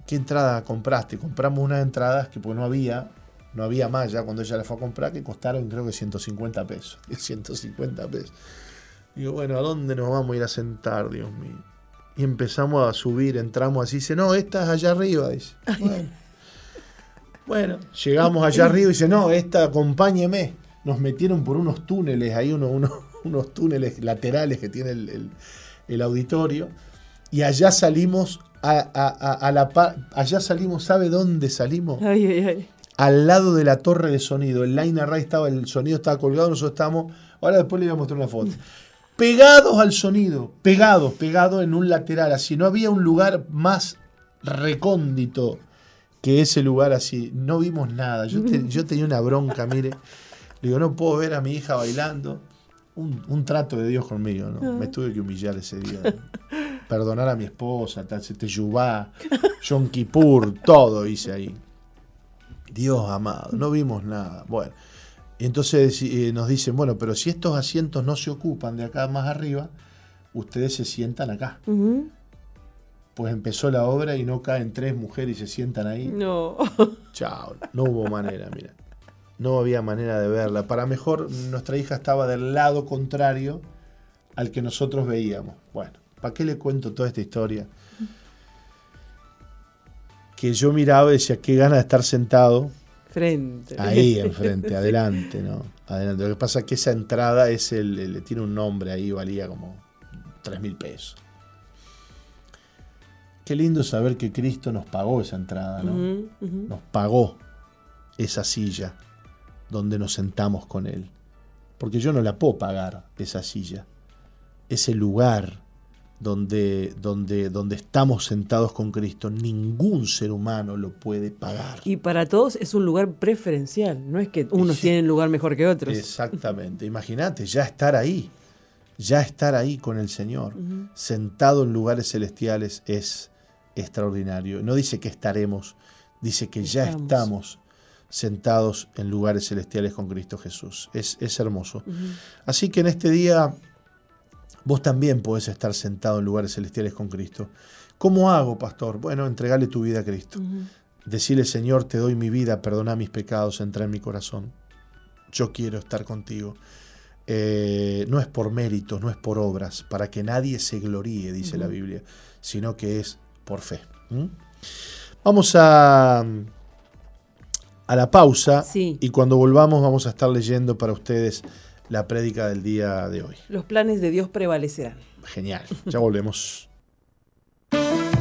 ¿qué entrada compraste? Compramos unas entradas que pues no había, no había más ya cuando ella la fue a comprar, que costaron creo que 150 pesos. 150 pesos. Digo, bueno, ¿a dónde nos vamos a ir a sentar, Dios mío? Y empezamos a subir, entramos así, dice, no, esta es allá arriba, dice. Bueno, Bueno, llegamos allá arriba y dice, no, esta acompáñeme. Nos metieron por unos túneles, uno- uno- unos túneles laterales que tiene el, el- el auditorio. Y allá salimos a, a- a- a la par, allá salimos, ¿sabe dónde salimos? Ay, ay, ay. Al lado de la torre de sonido. El line array estaba, el sonido estaba colgado, nosotros estábamos. Ahora después le voy a mostrar una foto. pegados al sonido, pegados, pegados en un lateral, así. No había un lugar más recóndito que ese lugar así. No vimos nada. Yo, yo tenía una bronca, mire. Le digo, no puedo ver a mi hija bailando. Un, trato de Dios conmigo, ¿no? Me tuve que humillar ese día. Perdonar a mi esposa, Teyubá, Yom Kippur, todo hice ahí. Dios amado, no vimos nada. Bueno, entonces eh, nos dicen, bueno, pero si estos asientos no se ocupan de acá más arriba, ustedes se sientan acá. Pues empezó la obra y no caen tres mujeres y se sientan ahí. No. Chao, no hubo manera, mira. No había manera de verla. Para mejor, nuestra hija estaba del lado contrario al que nosotros veíamos. Bueno, ¿para qué le cuento toda esta historia? Que yo miraba y decía, qué gana de estar sentado. Frente. Ahí, enfrente, adelante, ¿no? Adelante. Lo que pasa es que esa entrada es el, tiene un nombre ahí, valía como 3 mil pesos. Qué lindo saber que Cristo nos pagó esa entrada, ¿no? Nos pagó esa silla donde nos sentamos con Él. Porque yo no la puedo pagar, esa silla. Ese lugar donde, donde, donde estamos sentados con Cristo, ningún ser humano lo puede pagar. Y para todos es un lugar preferencial, no es que unos tienen lugar mejor que otros. Exactamente, imagínate, ya estar ahí, ya estar ahí con el Señor, sentado en lugares celestiales es extraordinario. No dice que estaremos, dice que ya estamos, sentados en lugares celestiales con Cristo Jesús. Es, hermoso. Así que en este día vos también podés estar sentado en lugares celestiales con Cristo. ¿Cómo hago, pastor? Bueno, entregale tu vida a Cristo. Decirle, Señor, te doy mi vida, perdona mis pecados, entra en mi corazón. Yo quiero estar contigo. Eh, no es por méritos, no es por obras, para que nadie se gloríe, dice la Biblia, sino que es por fe. Vamos a, a la pausa y cuando volvamos vamos a estar leyendo para ustedes la prédica del día de hoy. Los planes de Dios prevalecerán. Genial, ya volvemos.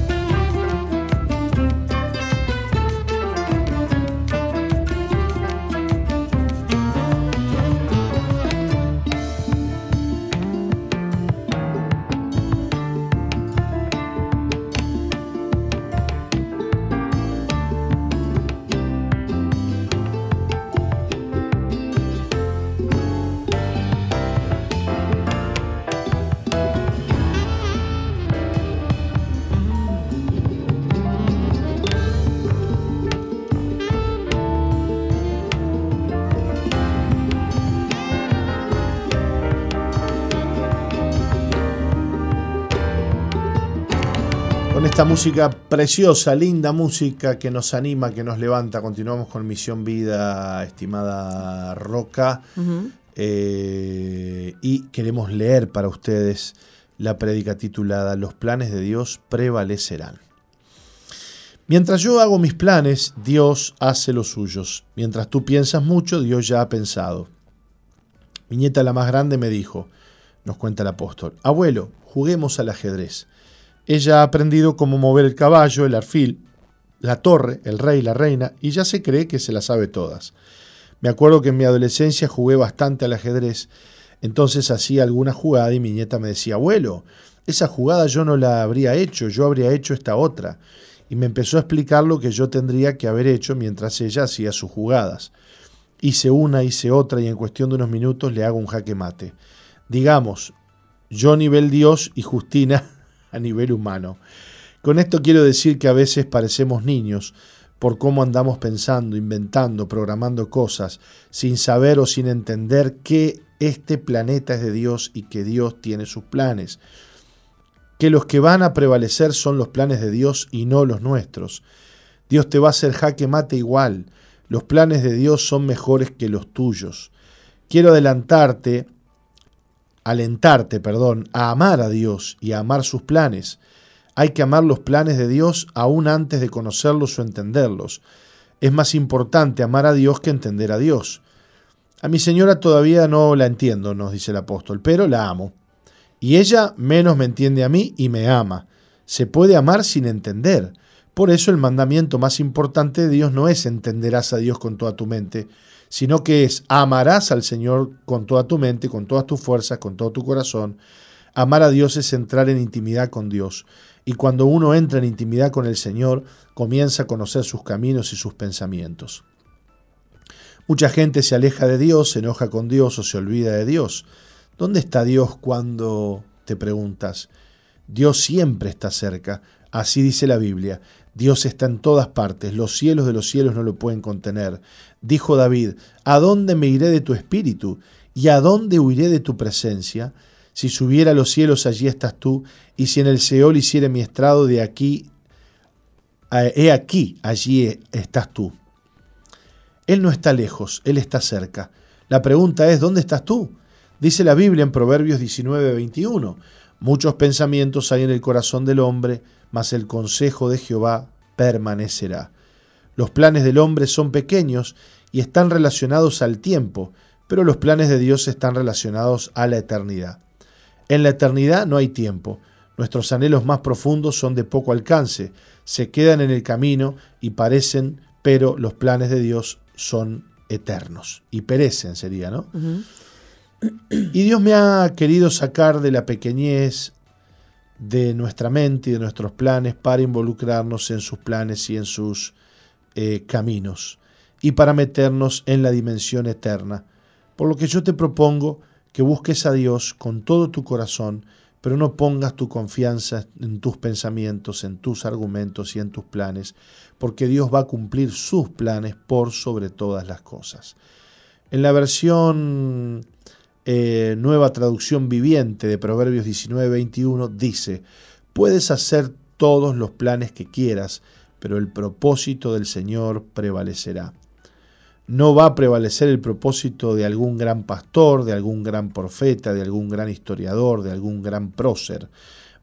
esta música preciosa, linda música que nos anima, que nos levanta. Continuamos con Misión Vida, estimada Roca. Eh, y queremos leer para ustedes la prédica titulada Los planes de Dios prevalecerán. Mientras yo hago mis planes, Dios hace los suyos. Mientras tú piensas mucho, Dios ya ha pensado. Mi nieta, la más grande, me dijo, nos cuenta el apóstol, abuelo, juguemos al ajedrez. Ella ha aprendido cómo mover el caballo, el arfil, la torre, el rey, la reina, y ya se cree que se las sabe todas. Me acuerdo que en mi adolescencia jugué bastante al ajedrez, entonces hacía alguna jugada y mi nieta me decía, abuelo, esa jugada yo no la habría hecho, yo habría hecho esta otra. Y me empezó a explicar lo que yo tendría que haber hecho mientras ella hacía sus jugadas. Hice una, hice otra y en cuestión de unos minutos le hago un jaque mate. Digamos, yo nivel Dios y Justina a nivel humano. Con esto quiero decir que a veces parecemos niños por cómo andamos pensando, inventando, programando cosas, sin saber o sin entender que este planeta es de Dios y que Dios tiene sus planes. Que los que van a prevalecer son los planes de Dios y no los nuestros. Dios te va a hacer jaque mate igual. Los planes de Dios son mejores que los tuyos. Quiero adelantarte alentarte, perdón, a amar a Dios y a amar sus planes. Hay que amar los planes de Dios aún antes de conocerlos o entenderlos. Es más importante amar a Dios que entender a Dios. A mi señora todavía no la entiendo, nos dice el apóstol, pero la amo. Y ella menos me entiende a mí y me ama. Se puede amar sin entender. Por eso el mandamiento más importante de Dios no es entenderás a Dios con toda tu mente, sino que es amarás al Señor con toda tu mente, con todas tus fuerzas, con todo tu corazón. Amar a Dios es entrar en intimidad con Dios. Y cuando uno entra en intimidad con el Señor, comienza a conocer sus caminos y sus pensamientos. Mucha gente se aleja de Dios, se enoja con Dios o se olvida de Dios. ¿Dónde está Dios cuando te preguntas? Dios siempre está cerca, así dice la Biblia. Dios está en todas partes, los cielos de los cielos no lo pueden contener. Dijo David, ¿a dónde me iré de tu espíritu? ¿Y a dónde huiré de tu presencia? Si subiera a los cielos, allí estás tú, y si en el Seol hiciere mi estrado, de aquí, he aquí, allí estás tú. Él no está lejos, Él está cerca. La pregunta es, ¿dónde estás tú? Dice la Biblia en Proverbios 19, 21. Muchos pensamientos hay en el corazón del hombre, mas el consejo de Jehová permanecerá. Los planes del hombre son pequeños y están relacionados al tiempo, pero los planes de Dios están relacionados a la eternidad. En la eternidad no hay tiempo. Nuestros anhelos más profundos son de poco alcance, se quedan en el camino y parecen, pero los planes de Dios son eternos y perecen, sería, ¿no? Y Dios me ha querido sacar de la pequeñez de nuestra mente y de nuestros planes para involucrarnos en sus planes y en sus eh, caminos y para meternos en la dimensión eterna. Por lo que yo te propongo que busques a Dios con todo tu corazón, pero no pongas tu confianza en tus pensamientos, en tus argumentos y en tus planes, porque Dios va a cumplir sus planes por sobre todas las cosas. En la versión eh, nueva traducción viviente de Proverbios 19-21 dice, puedes hacer todos los planes que quieras, pero el propósito del Señor prevalecerá. No va a prevalecer el propósito de algún gran pastor, de algún gran profeta, de algún gran historiador, de algún gran prócer.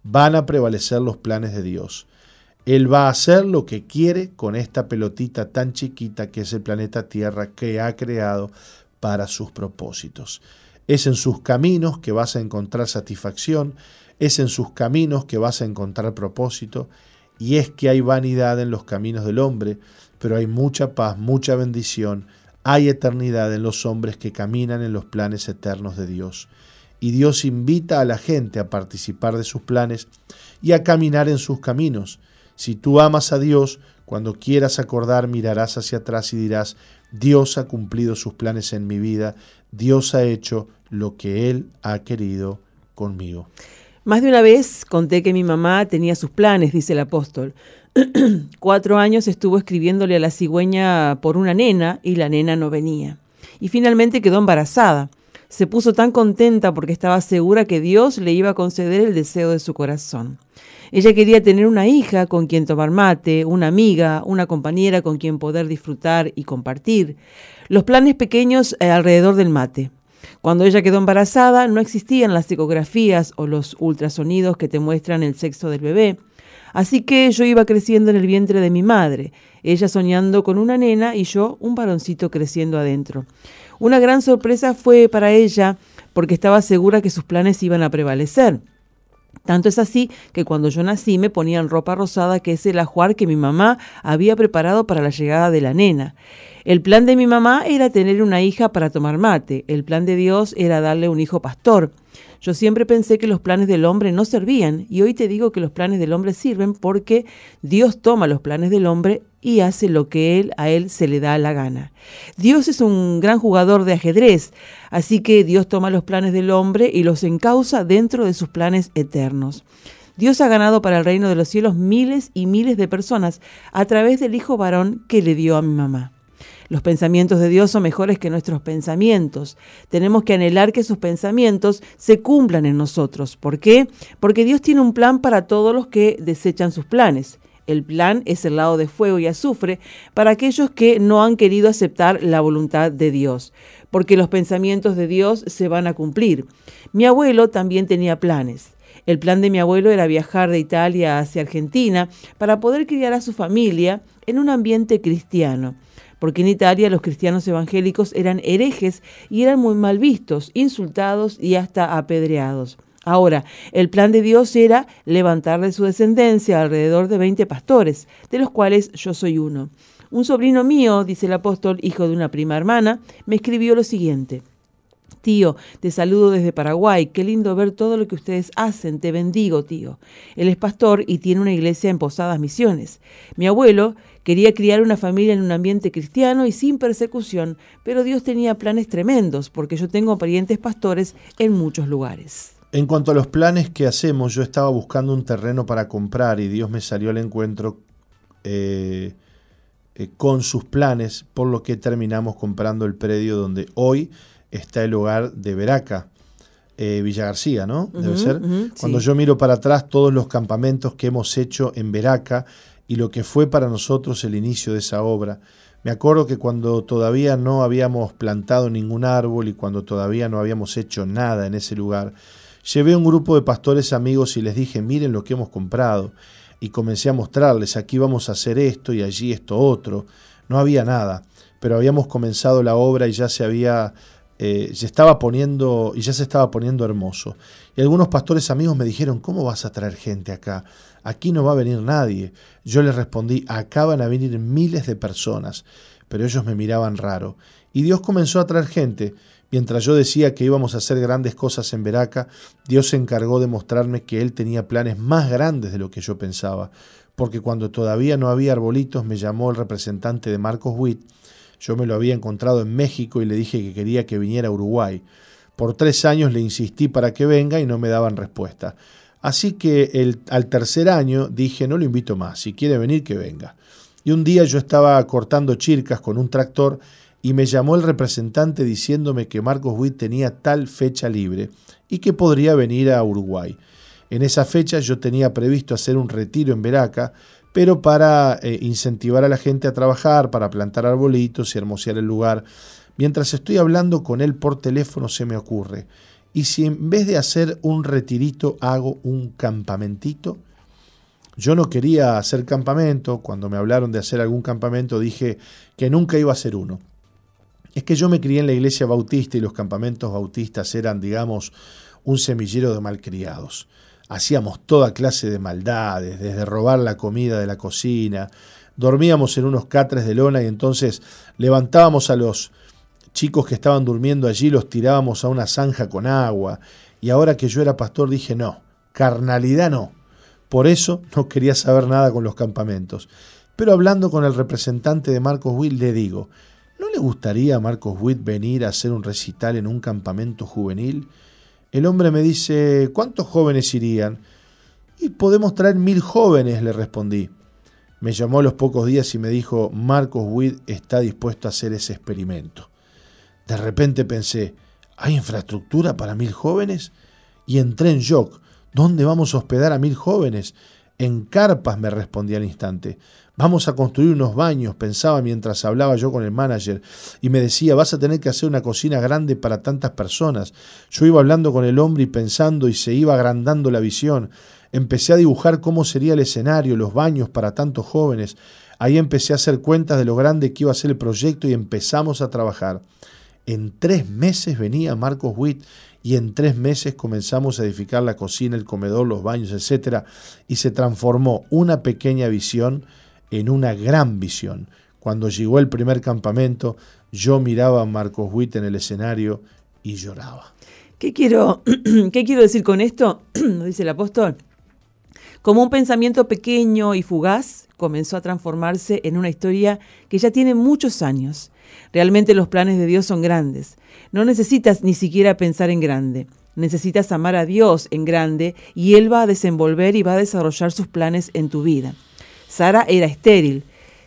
Van a prevalecer los planes de Dios. Él va a hacer lo que quiere con esta pelotita tan chiquita que es el planeta Tierra que ha creado para sus propósitos. Es en sus caminos que vas a encontrar satisfacción, es en sus caminos que vas a encontrar propósito, y es que hay vanidad en los caminos del hombre, pero hay mucha paz, mucha bendición, hay eternidad en los hombres que caminan en los planes eternos de Dios. Y Dios invita a la gente a participar de sus planes y a caminar en sus caminos. Si tú amas a Dios, cuando quieras acordar mirarás hacia atrás y dirás, Dios ha cumplido sus planes en mi vida, Dios ha hecho lo que Él ha querido conmigo. Más de una vez conté que mi mamá tenía sus planes, dice el apóstol. Cuatro años estuvo escribiéndole a la cigüeña por una nena y la nena no venía. Y finalmente quedó embarazada. Se puso tan contenta porque estaba segura que Dios le iba a conceder el deseo de su corazón. Ella quería tener una hija con quien tomar mate, una amiga, una compañera con quien poder disfrutar y compartir. Los planes pequeños eh, alrededor del mate. Cuando ella quedó embarazada, no existían las ecografías o los ultrasonidos que te muestran el sexo del bebé. Así que yo iba creciendo en el vientre de mi madre, ella soñando con una nena y yo un varoncito creciendo adentro. Una gran sorpresa fue para ella porque estaba segura que sus planes iban a prevalecer. Tanto es así que cuando yo nací me ponían ropa rosada, que es el ajuar que mi mamá había preparado para la llegada de la nena. El plan de mi mamá era tener una hija para tomar mate, el plan de Dios era darle un hijo pastor. Yo siempre pensé que los planes del hombre no servían y hoy te digo que los planes del hombre sirven porque Dios toma los planes del hombre y hace lo que a él se le da la gana. Dios es un gran jugador de ajedrez, así que Dios toma los planes del hombre y los encausa dentro de sus planes eternos. Dios ha ganado para el reino de los cielos miles y miles de personas a través del hijo varón que le dio a mi mamá. Los pensamientos de Dios son mejores que nuestros pensamientos. Tenemos que anhelar que sus pensamientos se cumplan en nosotros. ¿Por qué? Porque Dios tiene un plan para todos los que desechan sus planes. El plan es el lado de fuego y azufre para aquellos que no han querido aceptar la voluntad de Dios, porque los pensamientos de Dios se van a cumplir. Mi abuelo también tenía planes. El plan de mi abuelo era viajar de Italia hacia Argentina para poder criar a su familia en un ambiente cristiano porque en Italia los cristianos evangélicos eran herejes y eran muy mal vistos, insultados y hasta apedreados. Ahora, el plan de Dios era levantar de su descendencia alrededor de 20 pastores, de los cuales yo soy uno. Un sobrino mío, dice el apóstol, hijo de una prima hermana, me escribió lo siguiente. Tío, te saludo desde Paraguay. Qué lindo ver todo lo que ustedes hacen. Te bendigo, tío. Él es pastor y tiene una iglesia en Posadas Misiones. Mi abuelo quería criar una familia en un ambiente cristiano y sin persecución, pero Dios tenía planes tremendos porque yo tengo parientes pastores en muchos lugares. En cuanto a los planes que hacemos, yo estaba buscando un terreno para comprar y Dios me salió al encuentro eh, eh, con sus planes, por lo que terminamos comprando el predio donde hoy está el hogar de Veraca, eh, Villa García, ¿no? Debe ser. Cuando yo miro para atrás todos los campamentos que hemos hecho en Veraca y lo que fue para nosotros el inicio de esa obra, me acuerdo que cuando todavía no habíamos plantado ningún árbol y cuando todavía no habíamos hecho nada en ese lugar, llevé un grupo de pastores amigos y les dije, miren lo que hemos comprado. Y comencé a mostrarles, aquí vamos a hacer esto y allí esto otro. No había nada, pero habíamos comenzado la obra y ya se había eh, se estaba poniendo y ya se estaba poniendo hermoso. Y algunos pastores amigos me dijeron, ¿cómo vas a traer gente acá? Aquí no va a venir nadie. Yo les respondí, acá van a venir miles de personas, pero ellos me miraban raro. Y Dios comenzó a traer gente. Mientras yo decía que íbamos a hacer grandes cosas en Veraca, Dios se encargó de mostrarme que Él tenía planes más grandes de lo que yo pensaba, porque cuando todavía no había arbolitos me llamó el representante de Marcos Witt yo me lo había encontrado en México y le dije que quería que viniera a Uruguay. Por tres años le insistí para que venga y no me daban respuesta. Así que al tercer año dije, no lo invito más, si quiere venir, que venga. Y un día yo estaba cortando chircas con un tractor y me llamó el representante diciéndome que Marcos Witt tenía tal fecha libre y que podría venir a Uruguay. En esa fecha yo tenía previsto hacer un retiro en Veraca, pero para eh, incentivar a la gente a trabajar, para plantar arbolitos y hermosear el lugar. Mientras estoy hablando con él por teléfono se me ocurre, ¿y si en vez de hacer un retirito hago un campamentito? Yo no quería hacer campamento, cuando me hablaron de hacer algún campamento dije que nunca iba a hacer uno. Es que yo me crié en la iglesia bautista y los campamentos bautistas eran, digamos, un semillero de malcriados. Hacíamos toda clase de maldades, desde robar la comida de la cocina, dormíamos en unos catres de lona y entonces levantábamos a los chicos que estaban durmiendo allí, los tirábamos a una zanja con agua. Y ahora que yo era pastor dije, no, carnalidad no. Por eso no quería saber nada con los campamentos. Pero hablando con el representante de Marcos Witt le digo, ¿no le gustaría a Marcos Witt venir a hacer un recital en un campamento juvenil? El hombre me dice, ¿cuántos jóvenes irían? Y podemos traer mil jóvenes, le respondí. Me llamó a los pocos días y me dijo, Marcos Witt está dispuesto a hacer ese experimento. De repente pensé, ¿hay infraestructura para mil jóvenes? Y entré en shock. ¿Dónde vamos a hospedar a mil jóvenes? En carpas, me respondí al instante. Vamos a construir unos baños, pensaba mientras hablaba yo con el manager, y me decía, vas a tener que hacer una cocina grande para tantas personas. Yo iba hablando con el hombre y pensando y se iba agrandando la visión. Empecé a dibujar cómo sería el escenario, los baños para tantos jóvenes. Ahí empecé a hacer cuentas de lo grande que iba a ser el proyecto y empezamos a trabajar. En tres meses venía Marcos Witt y en tres meses comenzamos a edificar la cocina, el comedor, los baños, etc. Y se transformó una pequeña visión en una gran visión. Cuando llegó el primer campamento, yo miraba a Marcos Witt en el escenario y lloraba. ¿Qué quiero, ¿Qué quiero decir con esto? dice el apóstol. Como un pensamiento pequeño y fugaz, comenzó a transformarse en una historia que ya tiene muchos años. Realmente los planes de Dios son grandes. No necesitas ni siquiera pensar en grande. Necesitas amar a Dios en grande y Él va a desenvolver y va a desarrollar sus planes en tu vida. Sara era estéril.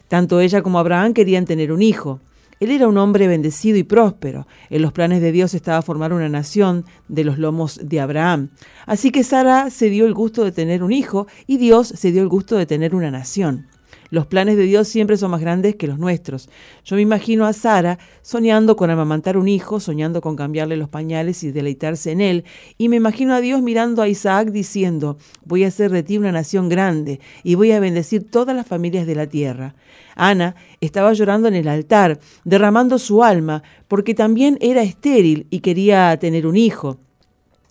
Tanto ella como Abraham querían tener un hijo. Él era un hombre bendecido y próspero. En los planes de Dios estaba formar una nación de los lomos de Abraham. Así que Sara se dio el gusto de tener un hijo y Dios se dio el gusto de tener una nación. Los planes de Dios siempre son más grandes que los nuestros. Yo me imagino a Sara soñando con amamantar un hijo, soñando con cambiarle los pañales y deleitarse en él, y me imagino a Dios mirando a Isaac diciendo, voy a hacer de ti una nación grande y voy a bendecir todas las familias de la tierra. Ana estaba llorando en el altar, derramando su alma, porque también era estéril y quería tener un hijo.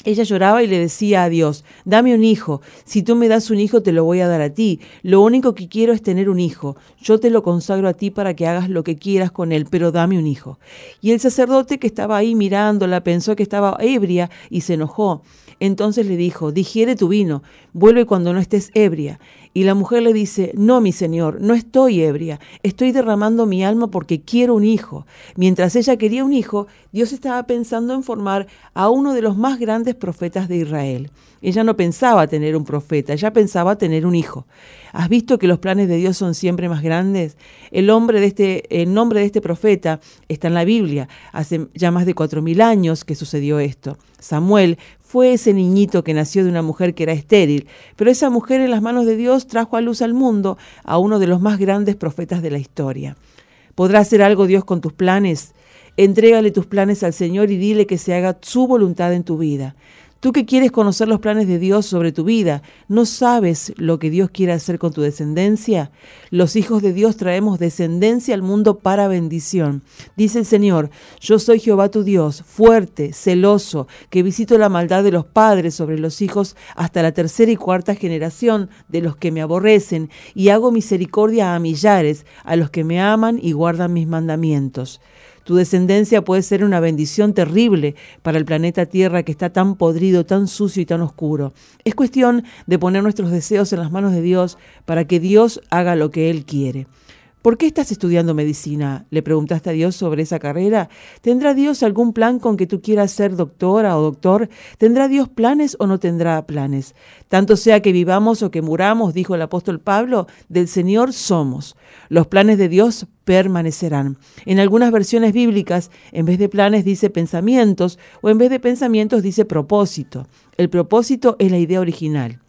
Ella lloraba y le decía a Dios, dame un hijo, si tú me das un hijo te lo voy a dar a ti, lo único que quiero es tener un hijo, yo te lo consagro a ti para que hagas lo que quieras con él, pero dame un hijo. Y el sacerdote que estaba ahí mirándola pensó que estaba ebria y se enojó. Entonces le dijo, digiere tu vino, vuelve cuando no estés ebria. Y la mujer le dice, no, mi señor, no estoy ebria, estoy derramando mi alma porque quiero un hijo. Mientras ella quería un hijo, Dios estaba pensando en formar a uno de los más grandes profetas de Israel. Ella no pensaba tener un profeta, ella pensaba tener un hijo. ¿Has visto que los planes de Dios son siempre más grandes? El, este, el nombre de este profeta está en la Biblia. Hace ya más de cuatro mil años que sucedió esto. Samuel fue ese niñito que nació de una mujer que era estéril, pero esa mujer en las manos de Dios trajo a luz al mundo a uno de los más grandes profetas de la historia. ¿Podrá hacer algo Dios con tus planes? Entrégale tus planes al Señor y dile que se haga su voluntad en tu vida. Tú que quieres conocer los planes de Dios sobre tu vida, ¿no sabes lo que Dios quiere hacer con tu descendencia? Los hijos de Dios traemos descendencia al mundo para bendición. Dice el Señor, yo soy Jehová tu Dios, fuerte, celoso, que visito la maldad de los padres sobre los hijos hasta la tercera y cuarta generación de los que me aborrecen, y hago misericordia a millares, a los que me aman y guardan mis mandamientos. Tu descendencia puede ser una bendición terrible para el planeta Tierra que está tan podrido, tan sucio y tan oscuro. Es cuestión de poner nuestros deseos en las manos de Dios para que Dios haga lo que Él quiere. ¿Por qué estás estudiando medicina? ¿Le preguntaste a Dios sobre esa carrera? ¿Tendrá Dios algún plan con que tú quieras ser doctora o doctor? ¿Tendrá Dios planes o no tendrá planes? Tanto sea que vivamos o que muramos, dijo el apóstol Pablo, del Señor somos. Los planes de Dios permanecerán. En algunas versiones bíblicas, en vez de planes dice pensamientos o en vez de pensamientos dice propósito. El propósito es la idea original.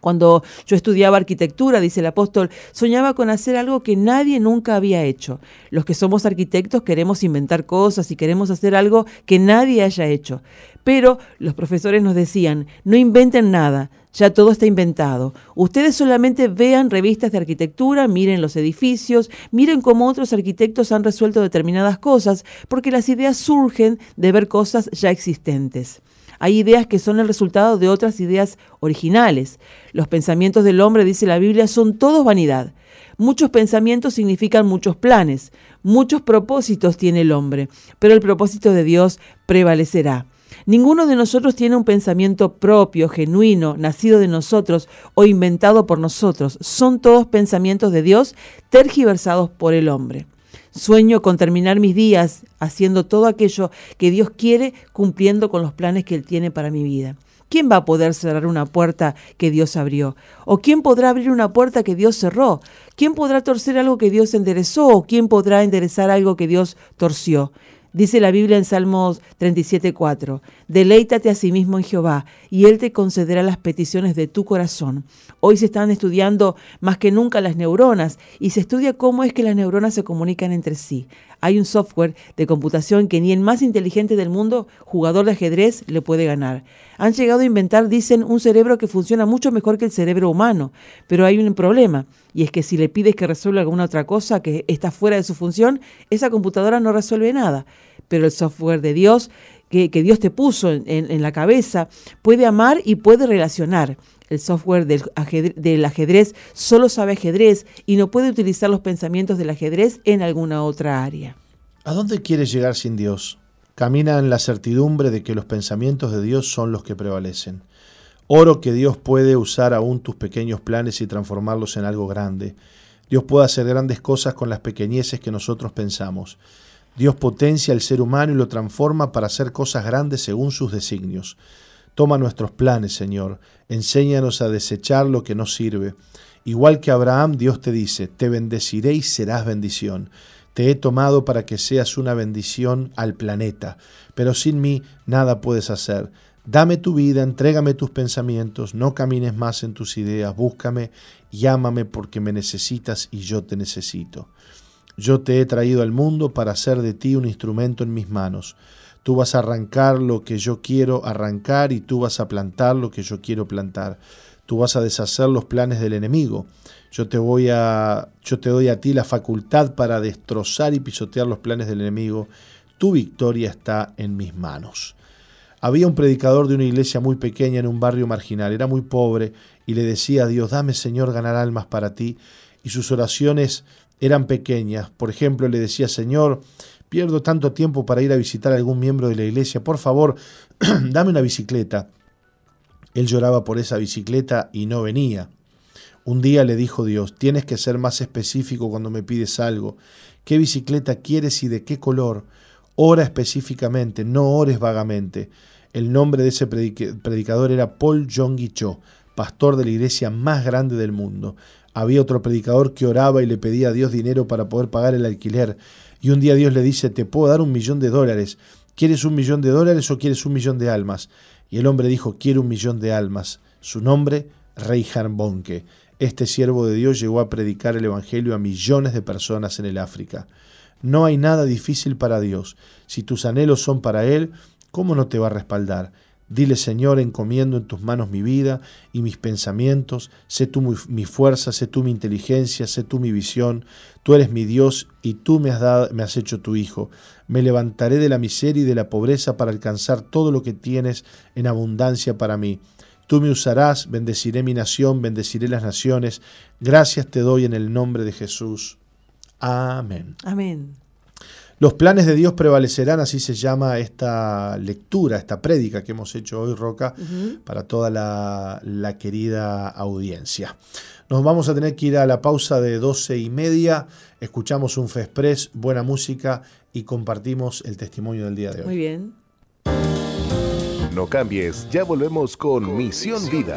Cuando yo estudiaba arquitectura, dice el apóstol, soñaba con hacer algo que nadie nunca había hecho. Los que somos arquitectos queremos inventar cosas y queremos hacer algo que nadie haya hecho. Pero los profesores nos decían, no inventen nada, ya todo está inventado. Ustedes solamente vean revistas de arquitectura, miren los edificios, miren cómo otros arquitectos han resuelto determinadas cosas, porque las ideas surgen de ver cosas ya existentes. Hay ideas que son el resultado de otras ideas originales. Los pensamientos del hombre, dice la Biblia, son todos vanidad. Muchos pensamientos significan muchos planes, muchos propósitos tiene el hombre, pero el propósito de Dios prevalecerá. Ninguno de nosotros tiene un pensamiento propio, genuino, nacido de nosotros o inventado por nosotros. Son todos pensamientos de Dios tergiversados por el hombre. Sueño con terminar mis días haciendo todo aquello que Dios quiere, cumpliendo con los planes que Él tiene para mi vida. ¿Quién va a poder cerrar una puerta que Dios abrió? ¿O quién podrá abrir una puerta que Dios cerró? ¿Quién podrá torcer algo que Dios enderezó? ¿O quién podrá enderezar algo que Dios torció? Dice la Biblia en Salmos 37:4, deleítate a sí mismo en Jehová y Él te concederá las peticiones de tu corazón. Hoy se están estudiando más que nunca las neuronas y se estudia cómo es que las neuronas se comunican entre sí. Hay un software de computación que ni el más inteligente del mundo, jugador de ajedrez, le puede ganar. Han llegado a inventar, dicen, un cerebro que funciona mucho mejor que el cerebro humano, pero hay un problema, y es que si le pides que resuelva alguna otra cosa que está fuera de su función, esa computadora no resuelve nada pero el software de Dios que, Dios te puso en, la cabeza puede amar y puede relacionar. El software del ajedrez, del ajedrez solo sabe ajedrez y no puede utilizar los pensamientos del ajedrez en alguna otra área. ¿A dónde quieres llegar sin Dios? Camina en la certidumbre de que los pensamientos de Dios son los que prevalecen. Oro que Dios puede usar aún tus pequeños planes y transformarlos en algo grande. Dios puede hacer grandes cosas con las pequeñeces que nosotros pensamos. Dios potencia al ser humano y lo transforma para hacer cosas grandes según sus designios. Toma nuestros planes, Señor, enséñanos a desechar lo que no sirve. Igual que Abraham, Dios te dice, te bendeciré y serás bendición. Te he tomado para que seas una bendición al planeta, pero sin mí nada puedes hacer. Dame tu vida, entrégame tus pensamientos, no camines más en tus ideas, búscame, llámame porque me necesitas y yo te necesito. Yo te he traído al mundo para hacer de ti un instrumento en mis manos. Tú vas a arrancar lo que yo quiero arrancar y tú vas a plantar lo que yo quiero plantar. Tú vas a deshacer los planes del enemigo. Yo te voy a yo te doy a ti la facultad para destrozar y pisotear los planes del enemigo. Tu victoria está en mis manos. Había un predicador de una iglesia muy pequeña en un barrio marginal, era muy pobre y le decía a Dios, dame Señor ganar almas para ti. Y sus oraciones eran pequeñas. Por ejemplo, le decía, Señor, pierdo tanto tiempo para ir a visitar a algún miembro de la iglesia, por favor, dame una bicicleta. Él lloraba por esa bicicleta y no venía. Un día le dijo Dios, tienes que ser más específico cuando me pides algo. ¿Qué bicicleta quieres y de qué color? Ora específicamente, no ores vagamente. El nombre de ese predicador era Paul Jong Cho, pastor de la iglesia más grande del mundo. Había otro predicador que oraba y le pedía a Dios dinero para poder pagar el alquiler. Y un día Dios le dice, te puedo dar un millón de dólares. ¿Quieres un millón de dólares o quieres un millón de almas? Y el hombre dijo, quiero un millón de almas. Su nombre, Reihan Bonke. Este siervo de Dios llegó a predicar el Evangelio a millones de personas en el África. No hay nada difícil para Dios. Si tus anhelos son para Él, ¿cómo no te va a respaldar? Dile, Señor, encomiendo en tus manos mi vida y mis pensamientos. Sé tú mi fuerza, sé tú mi inteligencia, sé tú mi visión. Tú eres mi Dios y tú me has, dado, me has hecho tu Hijo. Me levantaré de la miseria y de la pobreza para alcanzar todo lo que tienes en abundancia para mí. Tú me usarás, bendeciré mi nación, bendeciré las naciones. Gracias te doy en el nombre de Jesús. Amén. Amén. Los planes de Dios prevalecerán, así se llama esta lectura, esta prédica que hemos hecho hoy, Roca, para toda la, la, querida audiencia. Nos vamos a tener que ir a la pausa de doce y media, escuchamos un Fespres, buena música y compartimos el testimonio del día de hoy. Muy bien. No cambies, ya volvemos con Misión Vida.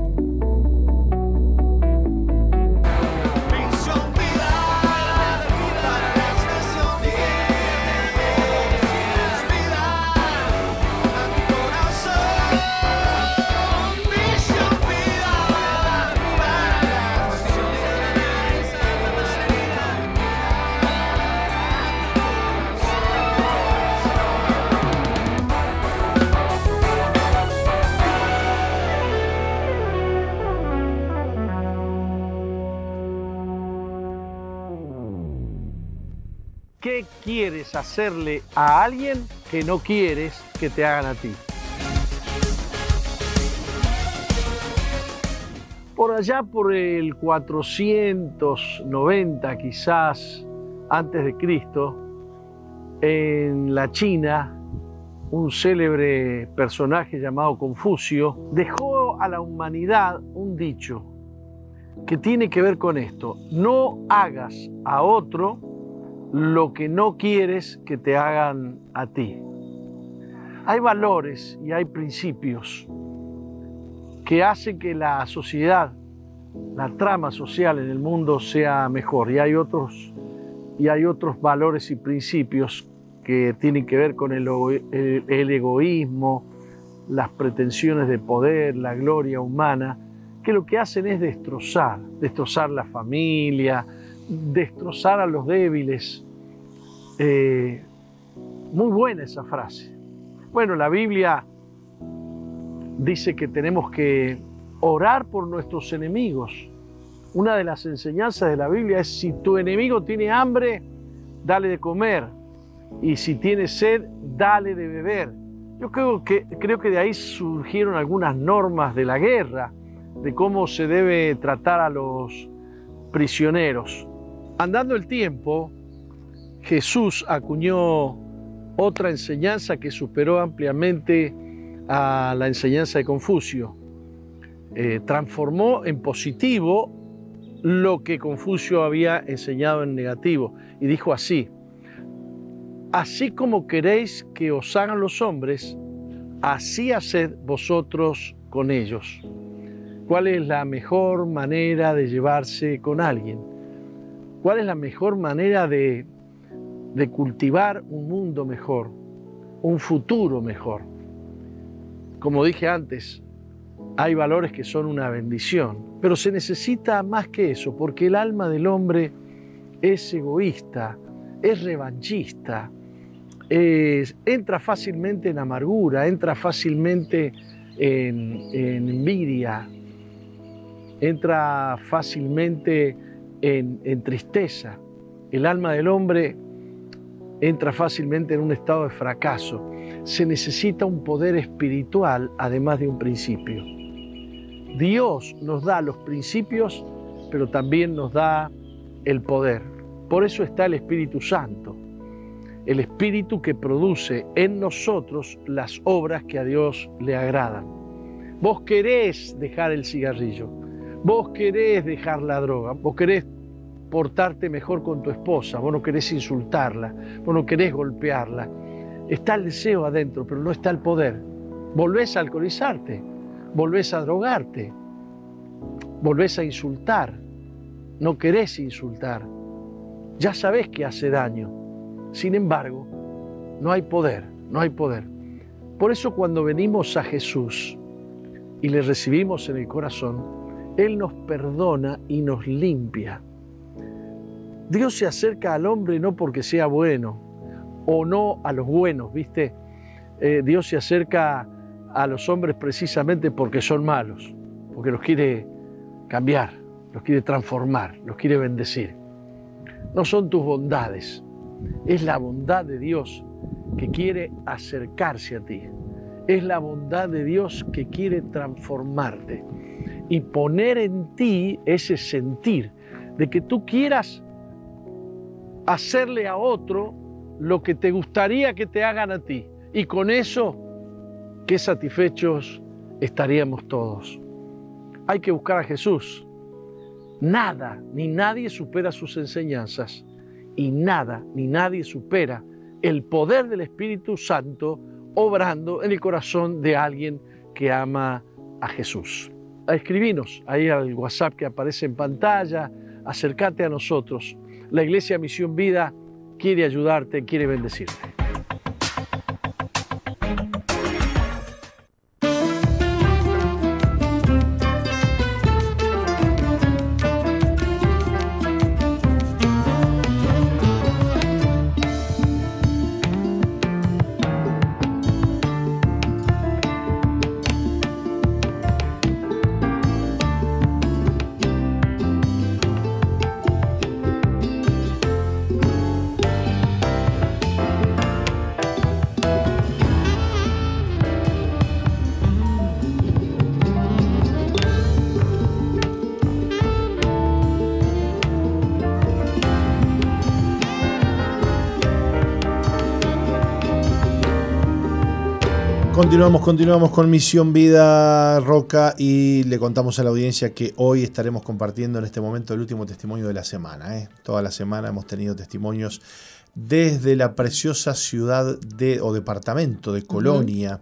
Quieres hacerle a alguien que no quieres que te hagan a ti. Por allá por el 490 quizás antes de Cristo, en la China, un célebre personaje llamado Confucio dejó a la humanidad un dicho que tiene que ver con esto. No hagas a otro lo que no quieres que te hagan a ti. Hay valores y hay principios que hacen que la sociedad, la trama social en el mundo sea mejor y hay otros y hay otros valores y principios que tienen que ver con el, el egoísmo, las pretensiones de poder, la gloria humana, que lo que hacen es destrozar, destrozar la familia, destrozar a los débiles. Eh, muy buena esa frase. Bueno, la Biblia dice que tenemos que orar por nuestros enemigos. Una de las enseñanzas de la Biblia es si tu enemigo tiene hambre, dale de comer. Y si tiene sed, dale de beber. Yo creo que, creo que de ahí surgieron algunas normas de la guerra, de cómo se debe tratar a los prisioneros. Andando el tiempo, Jesús acuñó otra enseñanza que superó ampliamente a la enseñanza de Confucio. Eh, transformó en positivo lo que Confucio había enseñado en negativo y dijo así, así como queréis que os hagan los hombres, así haced vosotros con ellos. ¿Cuál es la mejor manera de llevarse con alguien? ¿Cuál es la mejor manera de, cultivar un mundo mejor, un futuro mejor? Como dije antes, hay valores que son una bendición, pero se necesita más que eso, porque el alma del hombre es egoísta, es revanchista, entra fácilmente en amargura, entra fácilmente en, en envidia, entra fácilmente en, tristeza. El alma del hombre entra fácilmente en un estado de fracaso. Se necesita un poder espiritual además de un principio. Dios nos da los principios, pero también nos da el poder. Por eso está el Espíritu Santo, el Espíritu que produce en nosotros las obras que a Dios le agradan. Vos querés dejar el cigarrillo, vos querés dejar la droga, vos querés portarte mejor con tu esposa, vos no querés insultarla, vos no querés golpearla. Está el deseo adentro, pero no está el poder. Volvés a alcoholizarte, volvés a drogarte, volvés a insultar, no querés insultar. Ya sabés que hace daño. Sin embargo, no hay poder, no hay poder. Por eso cuando venimos a Jesús y le recibimos en el corazón, Él nos perdona y nos limpia Dios se acerca al hombre no porque sea bueno o no a los buenos, ¿viste? Eh, Dios se acerca a los hombres precisamente porque son malos, porque los quiere cambiar, los quiere transformar, los quiere bendecir. No son tus bondades, es la bondad de Dios que quiere acercarse a ti. Es la bondad de Dios que quiere transformarte y poner en ti ese sentir de que tú quieras hacerle a otro lo que te gustaría que te hagan a ti. Y con eso, qué satisfechos estaríamos todos. Hay que buscar a Jesús. Nada ni nadie supera sus enseñanzas y nada ni nadie supera el poder del Espíritu Santo obrando en el corazón de alguien que ama a Jesús. Escribinos ahí al WhatsApp que aparece en pantalla, acércate a nosotros la Iglesia Misión Vida quiere ayudarte, quiere bendecirte. Continuamos, continuamos con Misión Vida Roca y le contamos a la audiencia que hoy estaremos compartiendo en este momento el último testimonio de la semana. ¿eh? Toda la semana hemos tenido testimonios desde la preciosa ciudad de, o departamento de Colonia,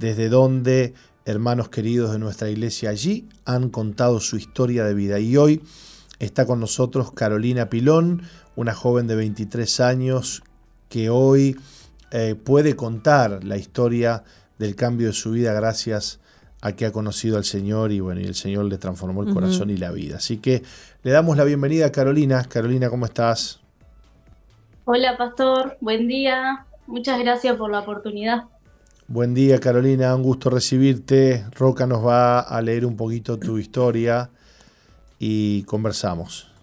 desde donde hermanos queridos de nuestra iglesia allí han contado su historia de vida. Y hoy está con nosotros Carolina Pilón, una joven de 23 años que hoy eh, puede contar la historia del cambio de su vida gracias a que ha conocido al Señor y bueno, y el Señor le transformó el corazón y la vida. Así que le damos la bienvenida a Carolina. Carolina, ¿cómo estás? Hola, pastor. Buen día. Muchas gracias por la oportunidad. Buen día, Carolina. Un gusto recibirte. Roca nos va a leer un poquito tu historia y conversamos.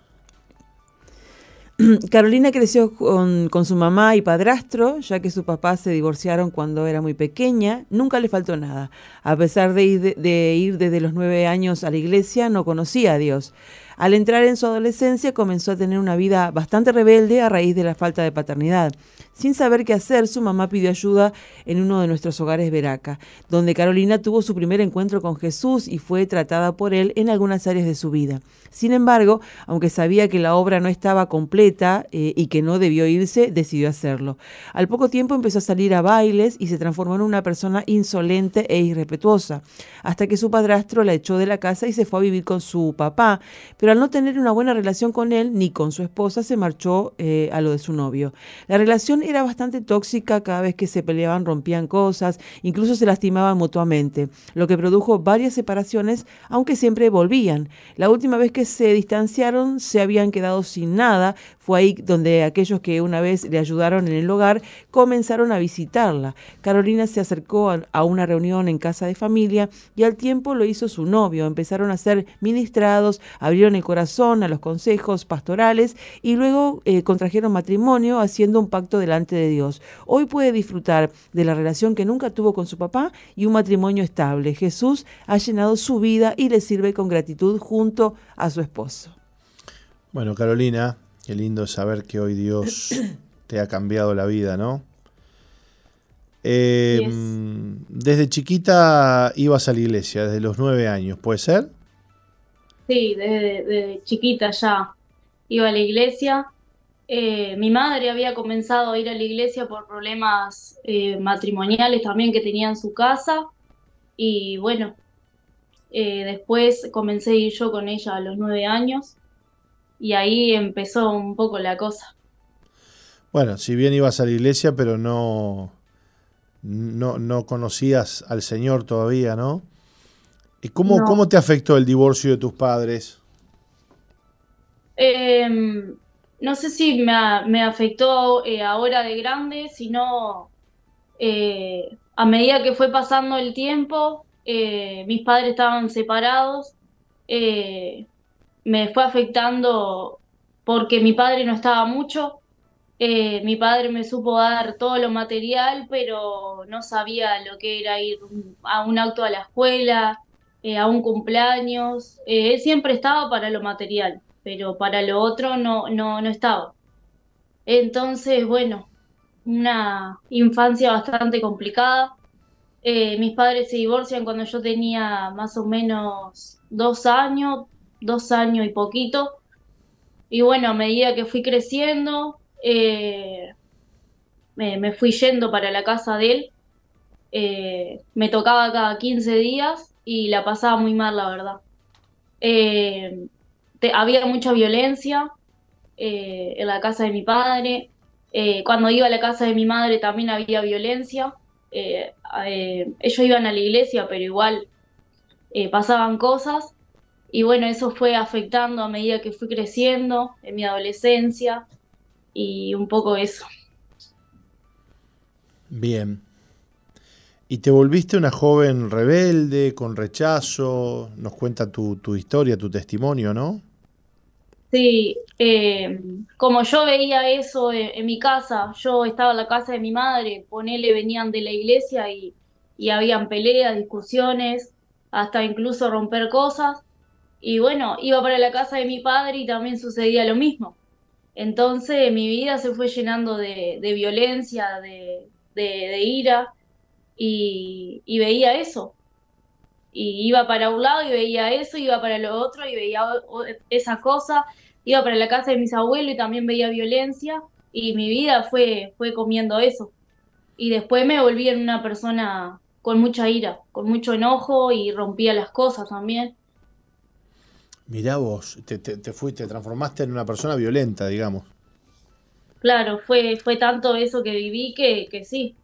Carolina creció con, su mamá y padrastro, ya que sus papás se divorciaron cuando era muy pequeña. Nunca le faltó nada. A pesar de ir desde los nueve años a la iglesia, no conocía a Dios. Al entrar en su adolescencia comenzó a tener una vida bastante rebelde a raíz de la falta de paternidad. Sin saber qué hacer, su mamá pidió ayuda en uno de nuestros hogares Veraca, donde Carolina tuvo su primer encuentro con Jesús y fue tratada por él en algunas áreas de su vida. Sin embargo, aunque sabía que la obra no estaba completa eh, y que no debió irse, decidió hacerlo. Al poco tiempo empezó a salir a bailes y se transformó en una persona insolente e irrespetuosa, hasta que su padrastro la echó de la casa y se fue a vivir con su papá, pero al no tener una buena relación con él ni con su esposa se marchó eh, a lo de su novio. La relación era bastante tóxica, cada vez que se peleaban rompían cosas, incluso se lastimaban mutuamente, lo que produjo varias separaciones, aunque siempre volvían. La última vez que se distanciaron se habían quedado sin nada, fue ahí donde aquellos que una vez le ayudaron en el hogar comenzaron a visitarla. Carolina se acercó a una reunión en casa de familia y al tiempo lo hizo su novio. Empezaron a ser ministrados, abrieron el corazón a los consejos pastorales y luego eh, contrajeron matrimonio haciendo un pacto delante de Dios. Hoy puede disfrutar de la relación que nunca tuvo con su papá y un matrimonio estable. Jesús ha llenado su vida y le sirve con gratitud junto a su esposo. Bueno, Carolina, qué lindo saber que hoy Dios te ha cambiado la vida, ¿no? Eh, desde chiquita ibas a la iglesia, desde los nueve años, ¿puede ser? Sí, desde, chiquita ya iba a la iglesia. Eh, mi madre había comenzado a ir a la iglesia por problemas eh, matrimoniales también que tenía en su casa. Y bueno, después comencé a ir yo con ella a los nueve años. Y ahí empezó un poco la cosa. Bueno, si bien ibas a la iglesia, pero no, no, no conocías al Señor todavía, ¿no? ¿Y cómo, cómo te afectó el divorcio de tus padres? Em, no sé si me, afectó eh, ahora de grande, sino eh, a medida que fue pasando el tiempo, eh, mis padres estaban separados, me fue afectando porque mi padre no estaba mucho, mi padre me supo dar todo lo material, pero no sabía lo que era ir a un auto a la escuela, eh, a un cumpleaños. Eh, él siempre estaba para lo material, pero para lo otro no, no, no estaba. Entonces, bueno, una infancia bastante complicada. mis padres se divorcian cuando yo tenía más o menos dos años, dos años y poquito. Y bueno, a medida que fui creciendo, eh, me, fui yendo para la casa de él. Eh, me tocaba cada 15 días y la pasaba muy mal, la verdad. Eh, había mucha violencia en la casa de mi padre. cuando iba a la casa de mi madre también había violencia. ellos iban a la iglesia, pero igual pasaban cosas. Y bueno, eso fue afectando a medida que fui creciendo en mi adolescencia y un poco eso. Bien. ¿Y te volviste una joven rebelde, con rechazo? Nos cuenta tu, historia, tu testimonio, ¿no? Sí, eh, como yo veía eso en, mi casa, yo estaba en la casa de mi madre, ponele, venían de la iglesia y, y habían peleas, discusiones, hasta incluso romper cosas. Y bueno, iba para la casa de mi padre y también sucedía lo mismo. Entonces mi vida se fue llenando de, violencia, de, ira, y, veía eso. Y iba para un lado y veía eso, iba para lo otro y veía esa cosa, iba para la casa de mis abuelos y también veía violencia, y mi vida fue, fue comiendo eso. Y después me volví en una persona con mucha ira, con mucho enojo y rompía las cosas también. Mirá vos, te, te, fuiste, te transformaste en una persona violenta, digamos. Claro, fue, fue tanto eso que viví que, que sí.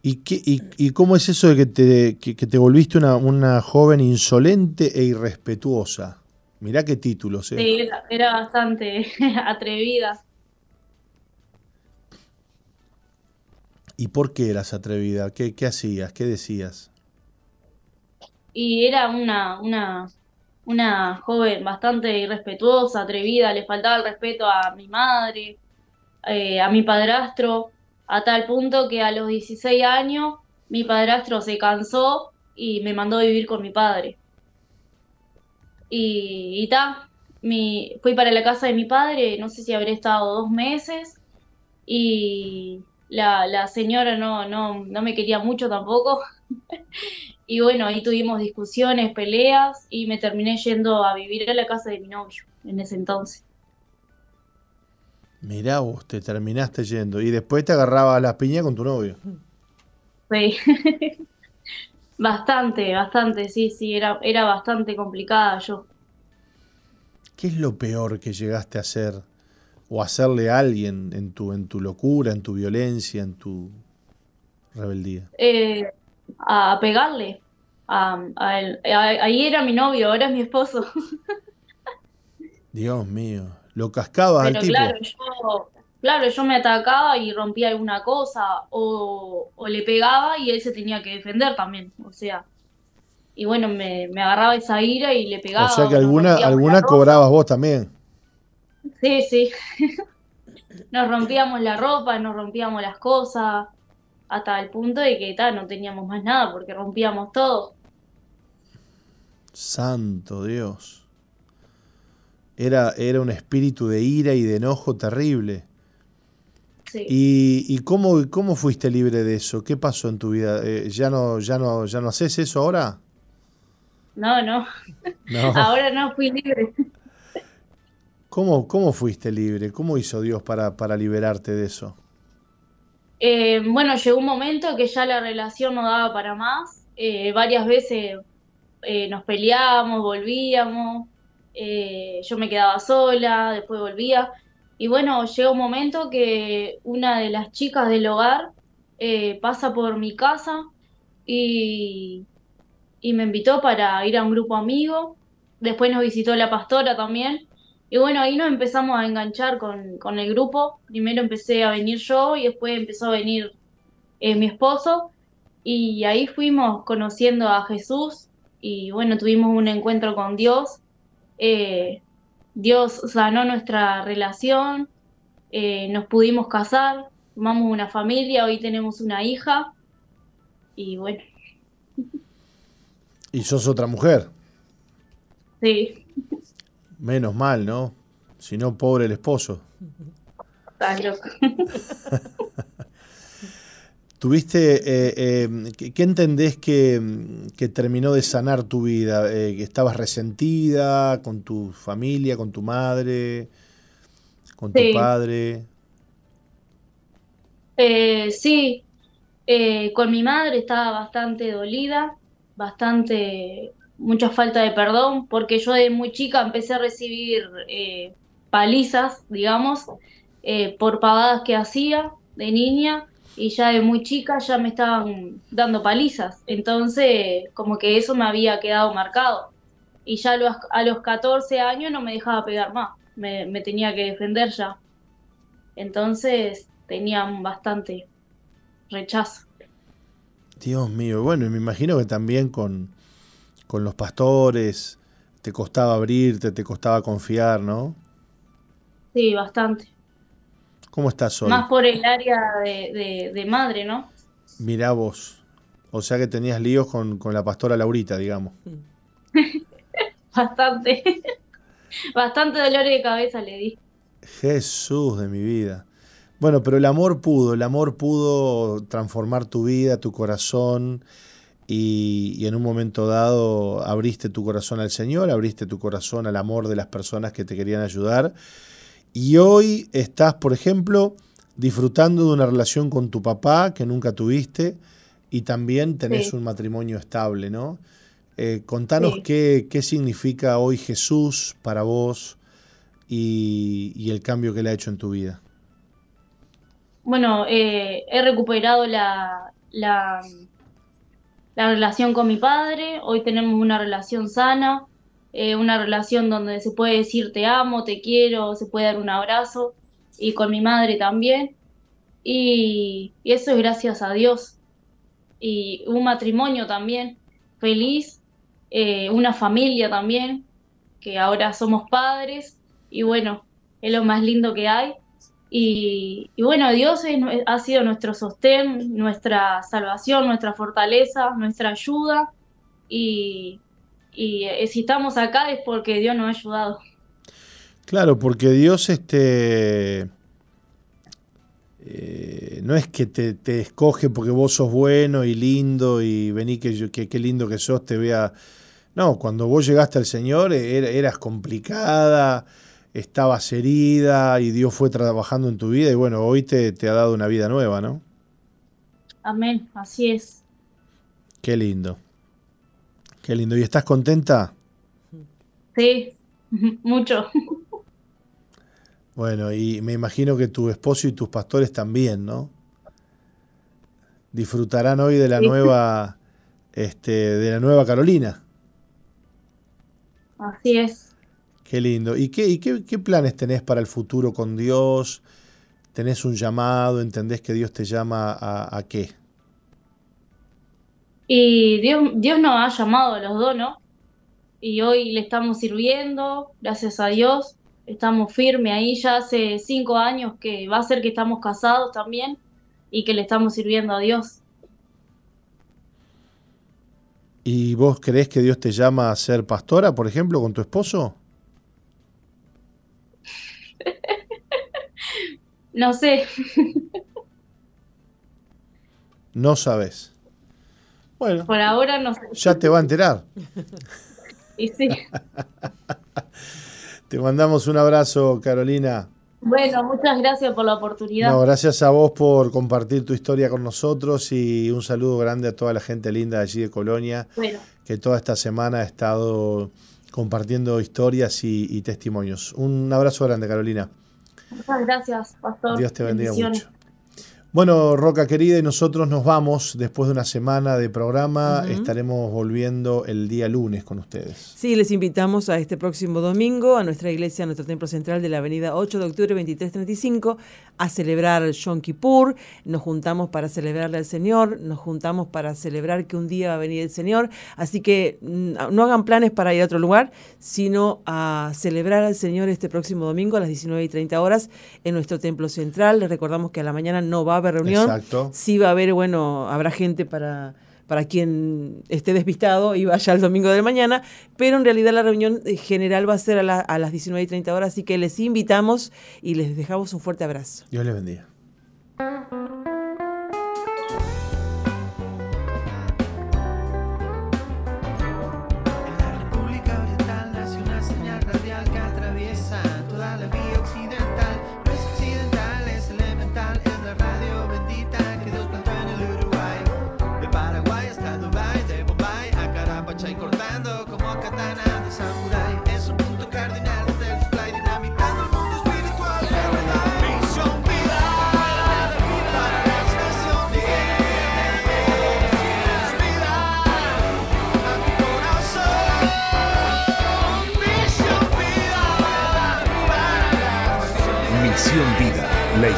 ¿Y, qué, y, cómo es eso de que te, que, te volviste una, una, joven insolente e irrespetuosa? Mirá qué título, ¿eh? Sí, era, bastante atrevida. ¿Y por qué eras atrevida? ¿Qué, qué hacías? ¿Qué decías? Y era una, una, una joven bastante irrespetuosa, atrevida, le faltaba el respeto a mi madre, eh, a mi padrastro, a tal punto que a los 16 años mi padrastro se cansó y me mandó a vivir con mi padre. Y, y ta, mi, fui para la casa de mi padre, no sé si habré estado dos meses, y la, la señora no, no, no me quería mucho tampoco. Y bueno, ahí tuvimos discusiones, peleas y me terminé yendo a vivir a la casa de mi novio en ese entonces. Mirá vos, te terminaste yendo y después te agarraba las piñas con tu novio. Sí, bastante, bastante, sí, sí, era, era bastante complicada yo. ¿Qué es lo peor que llegaste a hacer o hacerle a alguien en tu, en tu locura, en tu violencia, en tu rebeldía? Eh, a pegarle. A, a él. A- ahí era mi novio, ahora es mi esposo. Dios mío, lo cascabas al Pero tipo. claro, yo, claro, yo me atacaba y rompía alguna cosa o, o le pegaba y él se tenía que defender también. O sea, y bueno, me, me agarraba esa ira y le pegaba. o sea que alguna, alguna cobrabas vos también. Sí, sí. Nos rompíamos la ropa, nos rompíamos las cosas, hasta el punto de que ta, no teníamos más nada porque rompíamos todo. Santo Dios. Era, era un espíritu de ira y de enojo terrible. Sí. ¿Y, y cómo, cómo fuiste libre de eso? ¿Qué pasó en tu vida? Eh, ¿ya, no, ya, no, ¿Ya no haces eso ahora? No, no, No. ahora no fui libre. ¿Cómo, ¿Cómo fuiste libre? ¿Cómo hizo Dios para, para liberarte de eso? Eh, bueno, llegó un momento que ya la relación no daba para más. Eh, varias veces eh, nos peleábamos, volvíamos. Eh, yo me quedaba sola, después volvía. Y bueno, llega un momento que una de las chicas del hogar eh, pasa por mi casa y, y me invitó para ir a un grupo amigo. Después nos visitó la pastora también. Y bueno, ahí nos empezamos a enganchar con, con el grupo. Primero empecé a venir yo y después empezó a venir eh, mi esposo. Y ahí fuimos conociendo a Jesús y bueno, tuvimos un encuentro con Dios. Eh, Dios sanó nuestra relación, eh, nos pudimos casar, formamos una familia, hoy tenemos una hija. Y bueno, Y sos otra mujer. sí, Menos mal, ¿no? Si no, pobre el esposo. estás loco. ¿Tuviste, eh, eh, ¿qué, entendés que, que terminó de sanar tu vida? Eh, ¿Que estabas resentida con tu familia, con tu madre, con tu padre? Eh, sí, eh, con mi madre estaba bastante dolida, bastante, mucha falta de perdón, porque yo de muy chica empecé a recibir eh, palizas, digamos, por pavadas que hacía de niña, y ya de muy chica ya me estaban dando palizas, entonces como que eso me había quedado marcado, y ya a los, a los 14 años no me dejaba pegar más, me, me tenía que defender ya. Entonces tenían bastante rechazo. Dios mío, bueno, y me imagino que también con, con los pastores te costaba abrirte, te costaba confiar, ¿no? Sí, bastante. ¿Cómo estás hoy? Más por el área de, de- de madre, ¿no? Mirá vos. O sea que tenías líos con, con la pastora Laurita, digamos. Bastante. Bastante dolor de cabeza le di. Jesús de mi vida. Bueno, pero el amor pudo, el amor pudo transformar tu vida, tu corazón, y, y en un momento dado abriste tu corazón al Señor, abriste tu corazón al amor de las personas que te querían ayudar, y hoy estás, por ejemplo, disfrutando de una relación con tu papá que nunca tuviste, y también tenés Sí. un matrimonio estable, ¿no? Eh, contanos Sí. qué, qué significa hoy Jesús para vos y, y el cambio que le ha hecho en tu vida. Bueno, eh, he recuperado la, la, la relación con mi padre. Hoy tenemos una relación sana, eh, una relación donde se puede decir te amo, te quiero, se puede dar un abrazo. Y con mi madre también. Y, eso es gracias a Dios. Y un matrimonio también feliz, eh, una familia también, que ahora somos padres. Y bueno, es lo más lindo que hay. Y, y bueno, Dios es- ha sido nuestro sostén, nuestra salvación, nuestra fortaleza, nuestra ayuda. Y, y eh, si estamos acá es porque Dios nos ha ayudado. Claro, porque Dios este, eh, no es que te, te escoge porque vos sos bueno y lindo y vení que, yo- que qué lindo que sos, te vea. No, cuando vos llegaste al Señor era- eras complicada, estabas herida y Dios fue trabajando en tu vida y bueno, hoy te, te ha dado una vida nueva, ¿no? Amén, así es. Qué lindo. Qué lindo. ¿Y estás contenta? Sí, mucho. Bueno, y me imagino que tu esposo y tus pastores también, ¿no? Disfrutarán hoy de la nueva, este, de la nueva Carolina. Así es. Qué lindo. ¿Y qué, y qué, qué planes tenés para el futuro con Dios? ¿Tenés un llamado? ¿Entendés que Dios te llama a, a qué? Y Dios, Dios nos ha llamado a los dos, ¿no? Y hoy le estamos sirviendo, gracias a Dios. Estamos firmes ahí, ya hace cinco años que va a ser que estamos casados también y que le estamos sirviendo a Dios. ¿Y vos creés que Dios te llama a ser pastora, por ejemplo, con tu esposo? No sé, No sabes. Bueno, por ahora no sé. ya te va a enterar. Y sí. Te mandamos un abrazo, Carolina. Bueno, muchas gracias por la oportunidad. No, gracias a vos por compartir tu historia con nosotros y un saludo grande a toda la gente linda de allí de Colonia, Bueno, que toda esta semana ha estado compartiendo historias y, y testimonios. Un abrazo grande, Carolina. muchas gracias, Pastor. Dios te bendiga mucho. Bueno, Roca querida, y nosotros nos vamos después de una semana de programa. Estaremos volviendo el día lunes con ustedes. Sí, les invitamos a este próximo domingo a nuestra iglesia, a nuestro templo central de la avenida 8 de octubre 2335, a celebrar Yom Kippur. Nos juntamos para celebrarle al Señor, nos juntamos para celebrar que un día va a venir el Señor. Así que mm, no hagan planes para ir a otro lugar, sino a celebrar al Señor este próximo domingo a las 19 y 30 horas en nuestro templo central. Les recordamos que a la mañana no va a haber reunión. Exacto. Sí va a haber, bueno, habrá gente para, para quien esté despistado y vaya el domingo de mañana, pero en realidad la reunión eh, general va a ser a, la- a las 19 y 30 horas, así que les invitamos y les dejamos un fuerte abrazo. Dios les bendiga.